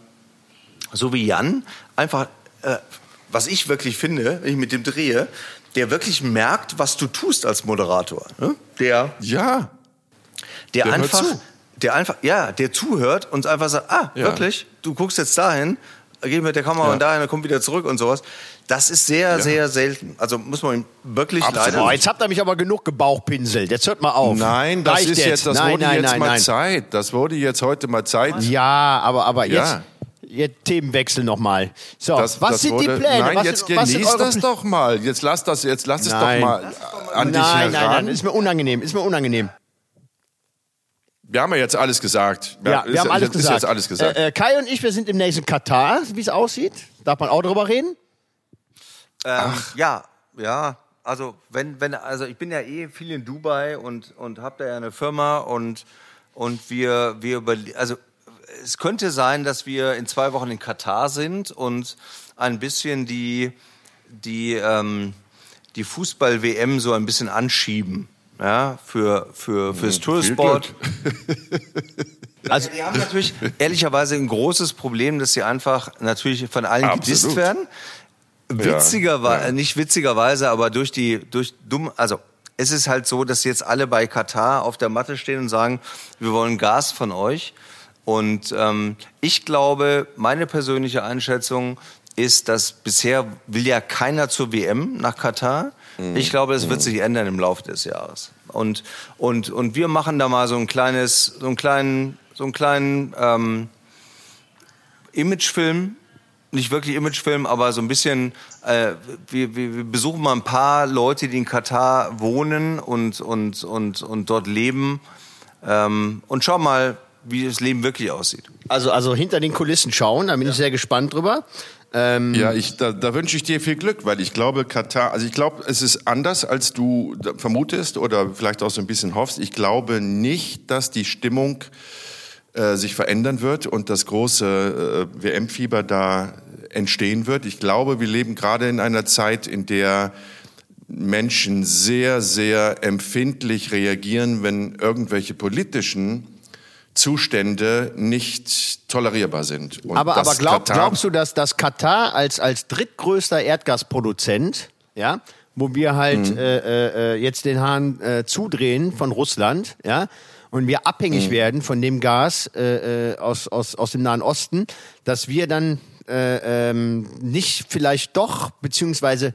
so wie Jan, einfach, äh, was ich wirklich finde, wenn ich mit dem drehe, der wirklich merkt, was du tust als Moderator. Ne? Der ja, der, Der hört einfach, zu. Der einfach, ja, der zuhört und einfach sagt, ah, Ja. wirklich, du guckst jetzt dahin, geh mit der Kamera Ja. und dahin, dann kommt wieder zurück und sowas. Das ist sehr, sehr selten. Also muss man ihm wirklich Absolut. leider. Jetzt habt ihr mich aber genug gebauchpinselt. Jetzt hört mal auf. nein, das Reicht ist jetzt, das nein, wurde nein, jetzt nein, mal nein. Zeit. Das wurde jetzt heute mal Zeit. Ja, aber, aber jetzt, Ja. jetzt Themenwechsel nochmal. So, Das, was das sind wurde, die Pläne? Nein, was jetzt sind, genieß das doch mal. Jetzt lass das, jetzt lass es Nein. doch mal an dich Nein, nein, heran. nein, ist mir unangenehm, ist mir unangenehm. Wir haben ja jetzt alles gesagt. Ja, ist wir haben alles ist gesagt. jetzt alles gesagt. Äh, äh, Kai und ich, wir sind im nächsten Katar, wie es aussieht. Darf man auch drüber reden? Ähm, ja, ja. Also wenn, wenn, also ich bin ja eh viel in Dubai und und habe da ja eine Firma und und wir wir über, also es könnte sein, dass wir in zwei Wochen in Katar sind und ein bisschen die die ähm, die Fußball WM so ein bisschen anschieben. Ja, für, für, fürs Viel Toursport. <laughs> Also die haben natürlich ehrlicherweise ein großes Problem, dass sie einfach natürlich von allen Absolut. gedisst werden. Witzigerweise, ja. nicht witzigerweise, aber durch die, durch dumm, also es ist halt so, dass jetzt alle bei Katar auf der Matte stehen und sagen, wir wollen Gas von euch. Und ähm, ich glaube, meine persönliche Einschätzung ist, dass bisher will ja keiner zur WM nach Katar. Ich glaube, das wird sich ändern im Laufe des Jahres. Und, und, und wir machen da mal so ein kleines, so einen kleinen, so einen kleinen ähm, Imagefilm, nicht wirklich Imagefilm, aber so ein bisschen, äh, wir, wir, wir besuchen mal ein paar Leute, die in Katar wohnen und, und, und, und dort leben ähm, und schauen mal, wie das Leben wirklich aussieht. Also, also hinter den Kulissen schauen, da bin ich sehr gespannt drüber. Ähm, Ja, ich, da, da wünsche ich dir viel Glück, weil ich glaube, Katar, also ich glaube, es ist anders, als du vermutest oder vielleicht auch so ein bisschen hoffst. Ich glaube nicht, dass die Stimmung äh, sich verändern wird und das große äh, WM-Fieber da entstehen wird. Ich glaube, wir leben gerade in einer Zeit, in der Menschen sehr, sehr empfindlich reagieren, wenn irgendwelche politischen Zustände nicht tolerierbar sind. Und aber aber glaub, Katar- glaubst du, dass das Katar als, als drittgrößter Erdgasproduzent, ja, wo wir halt Mhm. äh, äh, jetzt den Hahn äh, zudrehen von Russland, ja, und wir abhängig Mhm. werden von dem Gas äh, äh, aus, aus, aus dem Nahen Osten, dass wir dann äh, ähm, nicht vielleicht doch, beziehungsweise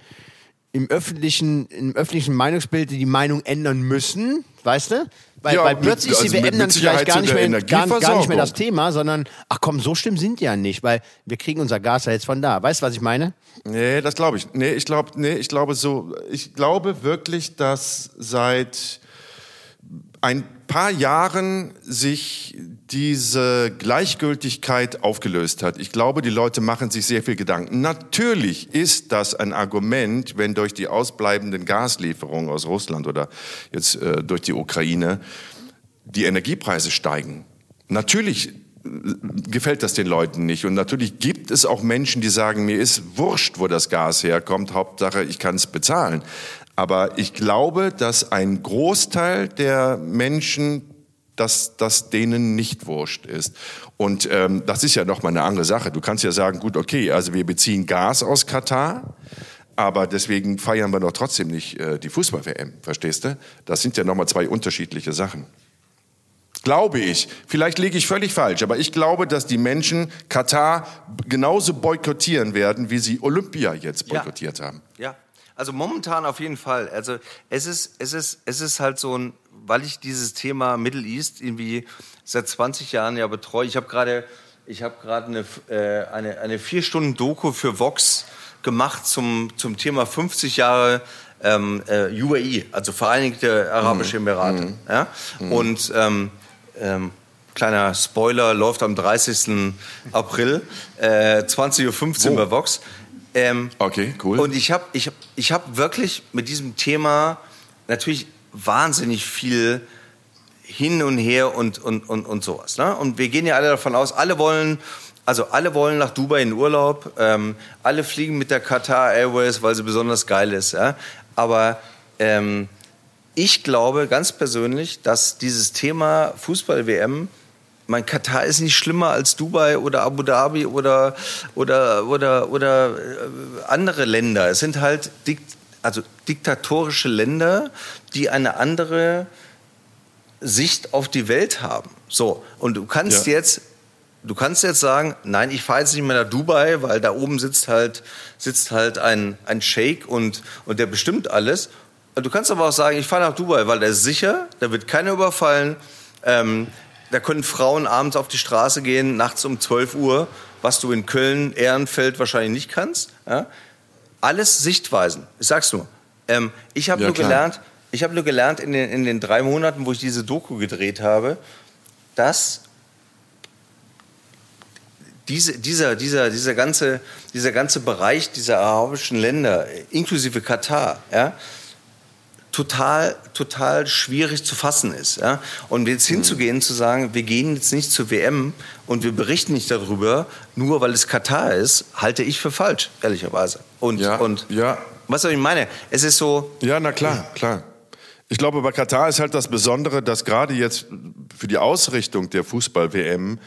im öffentlichen, im öffentlichen Meinungsbild die Meinung ändern müssen, weißt du? Weil, Ja, weil plötzlich ist die also mit- WM dann vielleicht gar nicht, mehr, gar, gar nicht mehr das Thema, sondern ach komm, so schlimm sind die ja nicht, weil wir kriegen unser Gas ja jetzt von da. Weißt du, was ich meine? Nee, das glaube ich. Nee, ich glaube, nee, ich glaube so, ich glaube wirklich, dass seit ein paar Jahren sich diese Gleichgültigkeit aufgelöst hat. Ich glaube, die Leute machen sich sehr viel Gedanken. Natürlich ist das ein Argument, wenn durch die ausbleibenden Gaslieferungen aus Russland oder jetzt äh, durch die Ukraine die Energiepreise steigen. Natürlich äh, gefällt das den Leuten nicht. Und natürlich gibt es auch Menschen, die sagen, mir ist wurscht, wo das Gas herkommt, Hauptsache, ich kann es bezahlen. Aber ich glaube, dass ein Großteil der Menschen, dass das denen nicht wurscht ist. Und ähm, das ist ja noch mal eine andere Sache. Du kannst ja sagen, gut, okay, also wir beziehen Gas aus Katar, aber deswegen feiern wir doch trotzdem nicht äh, die Fußball-WM, verstehst du? Das sind ja noch mal zwei unterschiedliche Sachen. Glaube ich. Vielleicht liege ich völlig falsch, aber ich glaube, dass die Menschen Katar genauso boykottieren werden, wie sie Olympia jetzt Ja. boykottiert haben. Ja. Also momentan auf jeden Fall. Also es ist, es ist, es ist halt so ein, weil ich dieses Thema Middle East irgendwie seit 20 Jahren ja betreue. Ich habe gerade, ich habe gerade eine, äh, eine, eine vier Stunden Doku für Vox gemacht zum, zum Thema 50 Jahre ähm, äh, UAE, also Vereinigte Arabische mhm. Emirate. Mhm. Ja? Mhm. Und ähm, ähm, kleiner Spoiler, läuft am 30. April, äh, 20.15 Uhr bei Vox. Ähm, okay, cool. Und ich habe ich hab, ich hab wirklich mit diesem Thema natürlich wahnsinnig viel hin und her und, und, und, und sowas. Ne? Und wir gehen ja alle davon aus, alle wollen, also alle wollen nach Dubai in Urlaub, ähm, alle fliegen mit der Qatar Airways, weil sie besonders geil ist. Ja? Aber ähm, ich glaube ganz persönlich, dass dieses Thema Fußball-WM mein Katar ist nicht schlimmer als Dubai oder Abu Dhabi oder oder oder oder äh, andere Länder. Es sind halt also diktatorische Länder, die eine andere Sicht auf die Welt haben. So und du kannst ja. jetzt du kannst jetzt sagen, nein, ich fahre jetzt nicht mehr nach Dubai, weil da oben sitzt halt sitzt halt ein ein Sheikh und und der bestimmt alles. Du kannst aber auch sagen, ich fahre nach Dubai, weil der ist sicher, da wird keiner überfallen. Ähm, da können Frauen abends auf die Straße gehen, nachts um 12 Uhr, was du in Köln, Ehrenfeld wahrscheinlich nicht kannst. Ja? Alles Sichtweisen. Ich sag's nur. Ähm, ich habe ja, nur klar. gelernt, ich habe nur gelernt in den, in den drei Monaten, wo ich diese Doku gedreht habe, dass diese, dieser, dieser, dieser, ganze, dieser ganze Bereich dieser arabischen Länder, inklusive Katar, ja, total, total schwierig zu fassen ist. Ja? Und jetzt hinzugehen, zu sagen, wir gehen jetzt nicht zur WM und wir berichten nicht darüber, nur weil es Katar ist, halte ich für falsch, ehrlicherweise. Und, ja, und ja. was ich meine, es ist so. Ja, na klar, klar. Ich glaube, bei Katar ist halt das Besondere, dass gerade jetzt für die Ausrichtung der Fußball-WM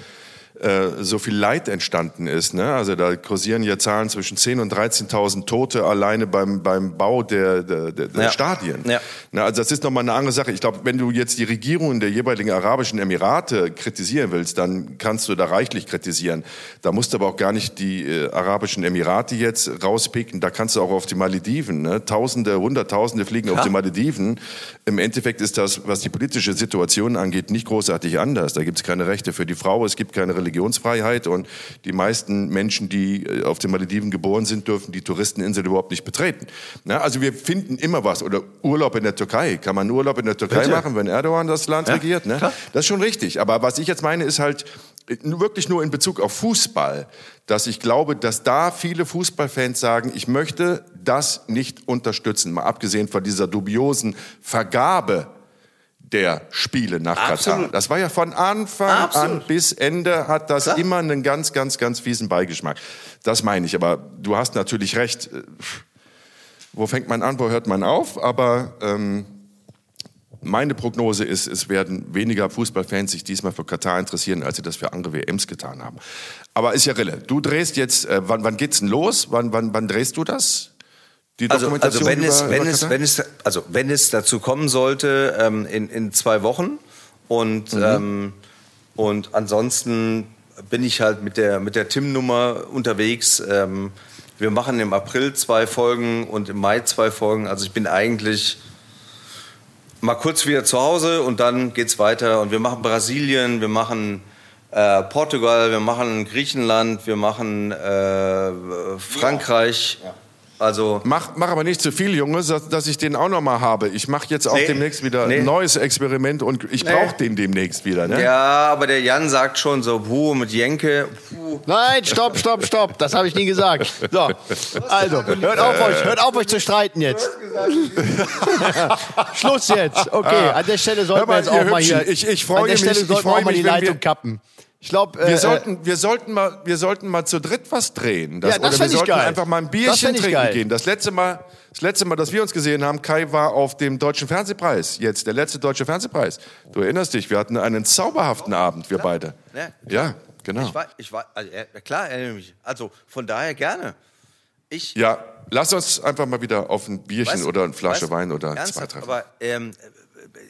äh, so viel Leid entstanden ist. Ne? Also da kursieren ja Zahlen zwischen 10.000 und 13.000 Tote alleine beim, beim Bau der, der, der ja. Stadien. Ja. Na, also das ist nochmal eine andere Sache. Ich glaube, wenn du jetzt die Regierungen der jeweiligen arabischen Emirate kritisieren willst, dann kannst du da reichlich kritisieren. Da musst du aber auch gar nicht die äh, arabischen Emirate jetzt rauspicken. Da kannst du auch auf die Malediven. Ne? Tausende, Hunderttausende fliegen ja. auf die Malediven. Im Endeffekt ist das, was die politische Situation angeht, nicht großartig anders. Da gibt es keine Rechte für die Frau, es gibt keine Religion Religionsfreiheit und die meisten Menschen, die äh, auf den Malediven geboren sind, dürfen die Touristeninsel überhaupt nicht betreten. Ja, also wir finden immer was. Oder Urlaub in der Türkei. Kann man Urlaub in der Türkei Bitte? machen, wenn Erdogan das Land ja, regiert? Ne? Das ist schon richtig. Aber was ich jetzt meine, ist halt äh, wirklich nur in Bezug auf Fußball, dass ich glaube, dass da viele Fußballfans sagen, ich möchte das nicht unterstützen. Mal abgesehen von dieser dubiosen Vergabe der Spiele nach Absolut. Katar. Das war ja von Anfang Absolut. an bis Ende hat das Klar. immer einen ganz, ganz, ganz fiesen Beigeschmack. Das meine ich. Aber du hast natürlich recht. Wo fängt man an, wo hört man auf? Aber ähm, meine Prognose ist, es werden weniger Fußballfans sich diesmal für Katar interessieren, als sie das für andere WMs getan haben. Aber ist ja Rille. Du drehst jetzt, äh, wann, wann geht's denn los? Wann, wann, wann drehst du das? Die also, also wenn es, über, wenn über es, wenn es, also wenn es dazu kommen sollte, ähm, in, in zwei Wochen und mhm. ähm, und ansonsten bin ich halt mit der mit der Tim-Nummer unterwegs. Ähm, wir machen im April zwei Folgen und im Mai zwei Folgen. Also ich bin eigentlich mal kurz wieder zu Hause und dann geht's weiter. Und wir machen Brasilien, wir machen äh, Portugal, wir machen Griechenland, wir machen äh, Frankreich. Ja. Also mach, mach aber nicht zu viel, Junge, dass ich den auch noch mal habe. Ich mache jetzt auch nee, demnächst wieder nee. ein neues Experiment und ich nee. brauche den demnächst wieder. Ne? Ja, aber der Jan sagt schon so, puh, mit Jenke. Puh. Nein, stopp, stopp, stopp. Das habe ich nie gesagt. So, also hört auf euch, hört auf euch zu streiten jetzt. <laughs> Schluss jetzt. Okay, an der Stelle sollten wir jetzt auch mal hier. Ich, ich freue mich. Ich freue mich, die Leitung kappen. Ich glaube, wir, äh, sollten, wir, sollten mal, wir sollten mal zu dritt was drehen. Das, ja, das oder wir sollten geil. einfach mal ein Bierchen trinken geil. gehen. Das letzte, mal, das letzte Mal, dass wir uns gesehen haben, Kai war auf dem Deutschen Fernsehpreis. Jetzt, der letzte Deutsche Fernsehpreis. Du erinnerst dich, wir hatten einen zauberhaften Abend, wir beide. Ja, ja genau. Ich war, ich war, also, klar, erinnere mich. Also von daher gerne. Ich, ja, lass uns einfach mal wieder auf ein Bierchen weißt, oder eine Flasche weißt, Wein oder zwei treffen. Aber ähm,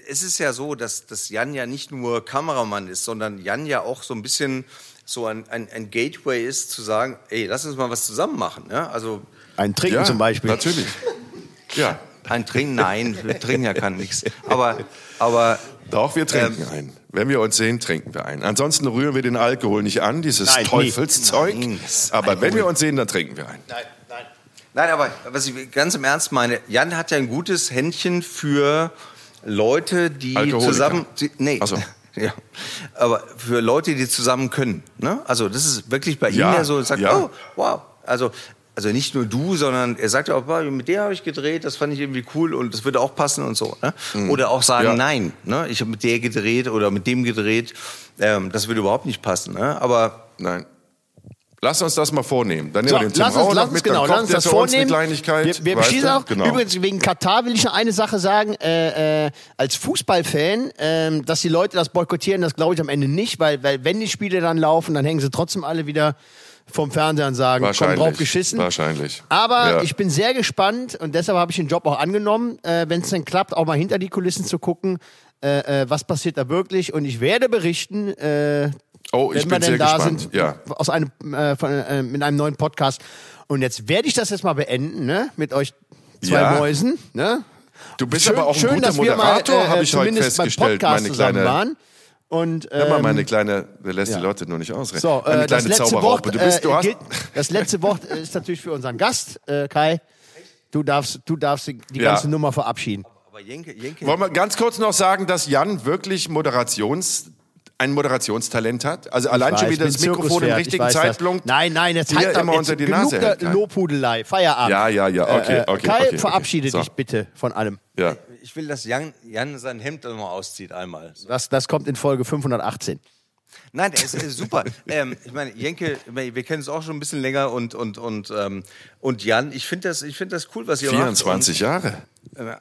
es ist ja so, dass, dass Jan ja nicht nur Kameramann ist, sondern Jan ja auch so ein bisschen so ein, ein, ein Gateway ist, zu sagen, ey, lass uns mal was zusammen machen. Ja? Also, ein Trinken ja, zum Beispiel. Natürlich. Ja. Ein Trinken, nein, wir trinken ja kann nichts. Aber, aber Doch, wir trinken ein. Wenn wir uns sehen, trinken wir ein. Ansonsten rühren wir den Alkohol nicht an, dieses Nein. Teufelszeug. Nein, Aber wenn wir uns sehen, dann trinken wir ein. Nein, nein. Nein, aber was ich ganz im Ernst meine, Jan hat ja ein gutes Händchen für Leute, die Alkoholiker. zusammen. Nee. Ach so. <laughs> Ja. Aber für Leute, die zusammen können. Ne? Also das ist wirklich bei Ja, ihm ja so, er sagt, ja. oh, wow. Also, also nicht nur du, sondern er sagt ja auch, "Boah, mit der habe ich gedreht, das fand ich irgendwie cool und das würde auch passen und so. Ne? Oder auch sagen, Mhm. Ja. nein, ne? ich habe mit der gedreht oder mit dem gedreht, ähm, das würde überhaupt nicht passen. Ne? Aber Nein. Lass uns das mal vornehmen. Dann nehmen So, wir den Tim lass uns, lass uns, mit, genau, dann lass uns das uns vornehmen. Kleinigkeit. Wir, wir beschließen auch, Genau. übrigens wegen Katar will ich noch eine Sache sagen, äh, äh, als Fußballfan, ähm, dass die Leute das boykottieren, das glaube ich am Ende nicht, weil, weil wenn die Spiele dann laufen, dann hängen sie trotzdem alle wieder vom Fernseher und sagen, komm Wahrscheinlich. drauf geschissen. Wahrscheinlich. Aber Ja. ich bin sehr gespannt und deshalb habe ich den Job auch angenommen, äh, wenn es dann klappt, auch mal hinter die Kulissen zu gucken, äh, äh, was passiert da wirklich. Und ich werde berichten, äh, Oh, ich wenn wir bin sehr denn da gespannt. sind, Ja. aus einem, äh, von, äh, mit einem neuen Podcast. Und jetzt werde ich das jetzt mal beenden, ne? Mit euch zwei Ja. Mäusen, ne? Du bist aber auch ein guter dass wir Moderator, mal, äh, habe ich heute festgestellt. Podcast Meine zusammen kleine, waren. Und, hör mal, ähm, meine kleine, der lässt ja. die Leute nur nicht ausreden. so, meine äh, das kleine letzte Zauberraupe. Wort, Du bist, du äh, hast, gilt, das letzte Wort ist natürlich für unseren Gast, äh, Kai. Du darfst, du darfst die die Ja. ganze Nummer verabschieden. Aber Jenke, Jenke Wollen wir ganz kurz noch sagen, dass Jan wirklich Moderations, ein Moderationstalent hat? Also allein schon weiß, wieder bin das Mikrofon im richtigen weiß das. Zeitpunkt. Nein, nein, jetzt halt immer jetzt unter die genug Nase. Lobhudelei. Feierabend. Ja, ja, ja, okay, Äh, okay. Kai, okay, verabschiede okay. dich bitte von allem. Ja. ich will, dass Jan, Jan sein Hemd nochmal auszieht einmal. Das, das kommt in Folge 518. Nein, der ist, super. <laughs> ähm, ich meine, Jenke, wir kennen es auch schon ein bisschen länger und und und ähm, und Jan, ich finde das, ich finde das cool, was ihr 24 Jahre. macht. Und, äh,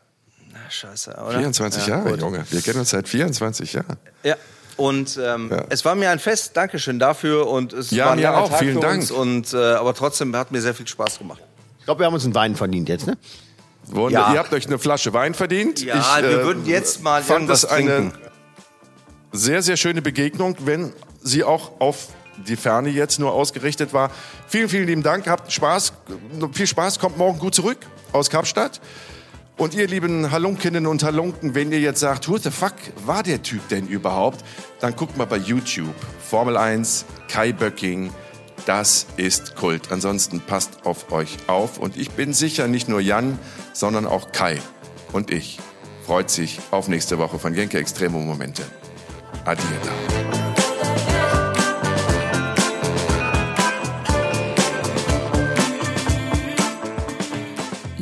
na, scheiße, oder? 24 Ja, Jahre, gut. Junge. Wir kennen uns seit 24 Jahren. Ja. Und ähm, Ja. es war mir ein Fest, Dankeschön dafür und es Ja, war ein mir auch, Tag vielen für Dank. uns und äh, aber trotzdem hat mir sehr viel Spaß gemacht. Ich glaube, wir haben uns einen Wein verdient jetzt, ne? Wunder, Ja. Ihr habt euch eine Flasche Wein verdient. Ja, ich, wir äh, würden jetzt mal fand irgendwas das eine trinken. sehr, sehr schöne Begegnung, wenn sie auch auf die Ferne jetzt nur ausgerichtet war. Vielen, vielen lieben Dank. Habt Spaß. Viel Spaß. Kommt morgen gut zurück aus Kapstadt. Und ihr lieben Halunkinnen und Halunken, wenn ihr jetzt sagt, who the fuck war der Typ denn überhaupt, dann guckt mal bei YouTube. Formel 1, Kai Böcking, das ist Kult. Ansonsten passt auf euch auf. Und ich bin sicher, nicht nur Jan, sondern auch Kai und ich freut sich auf nächste Woche von Jenke Extremo Momente. Adieta.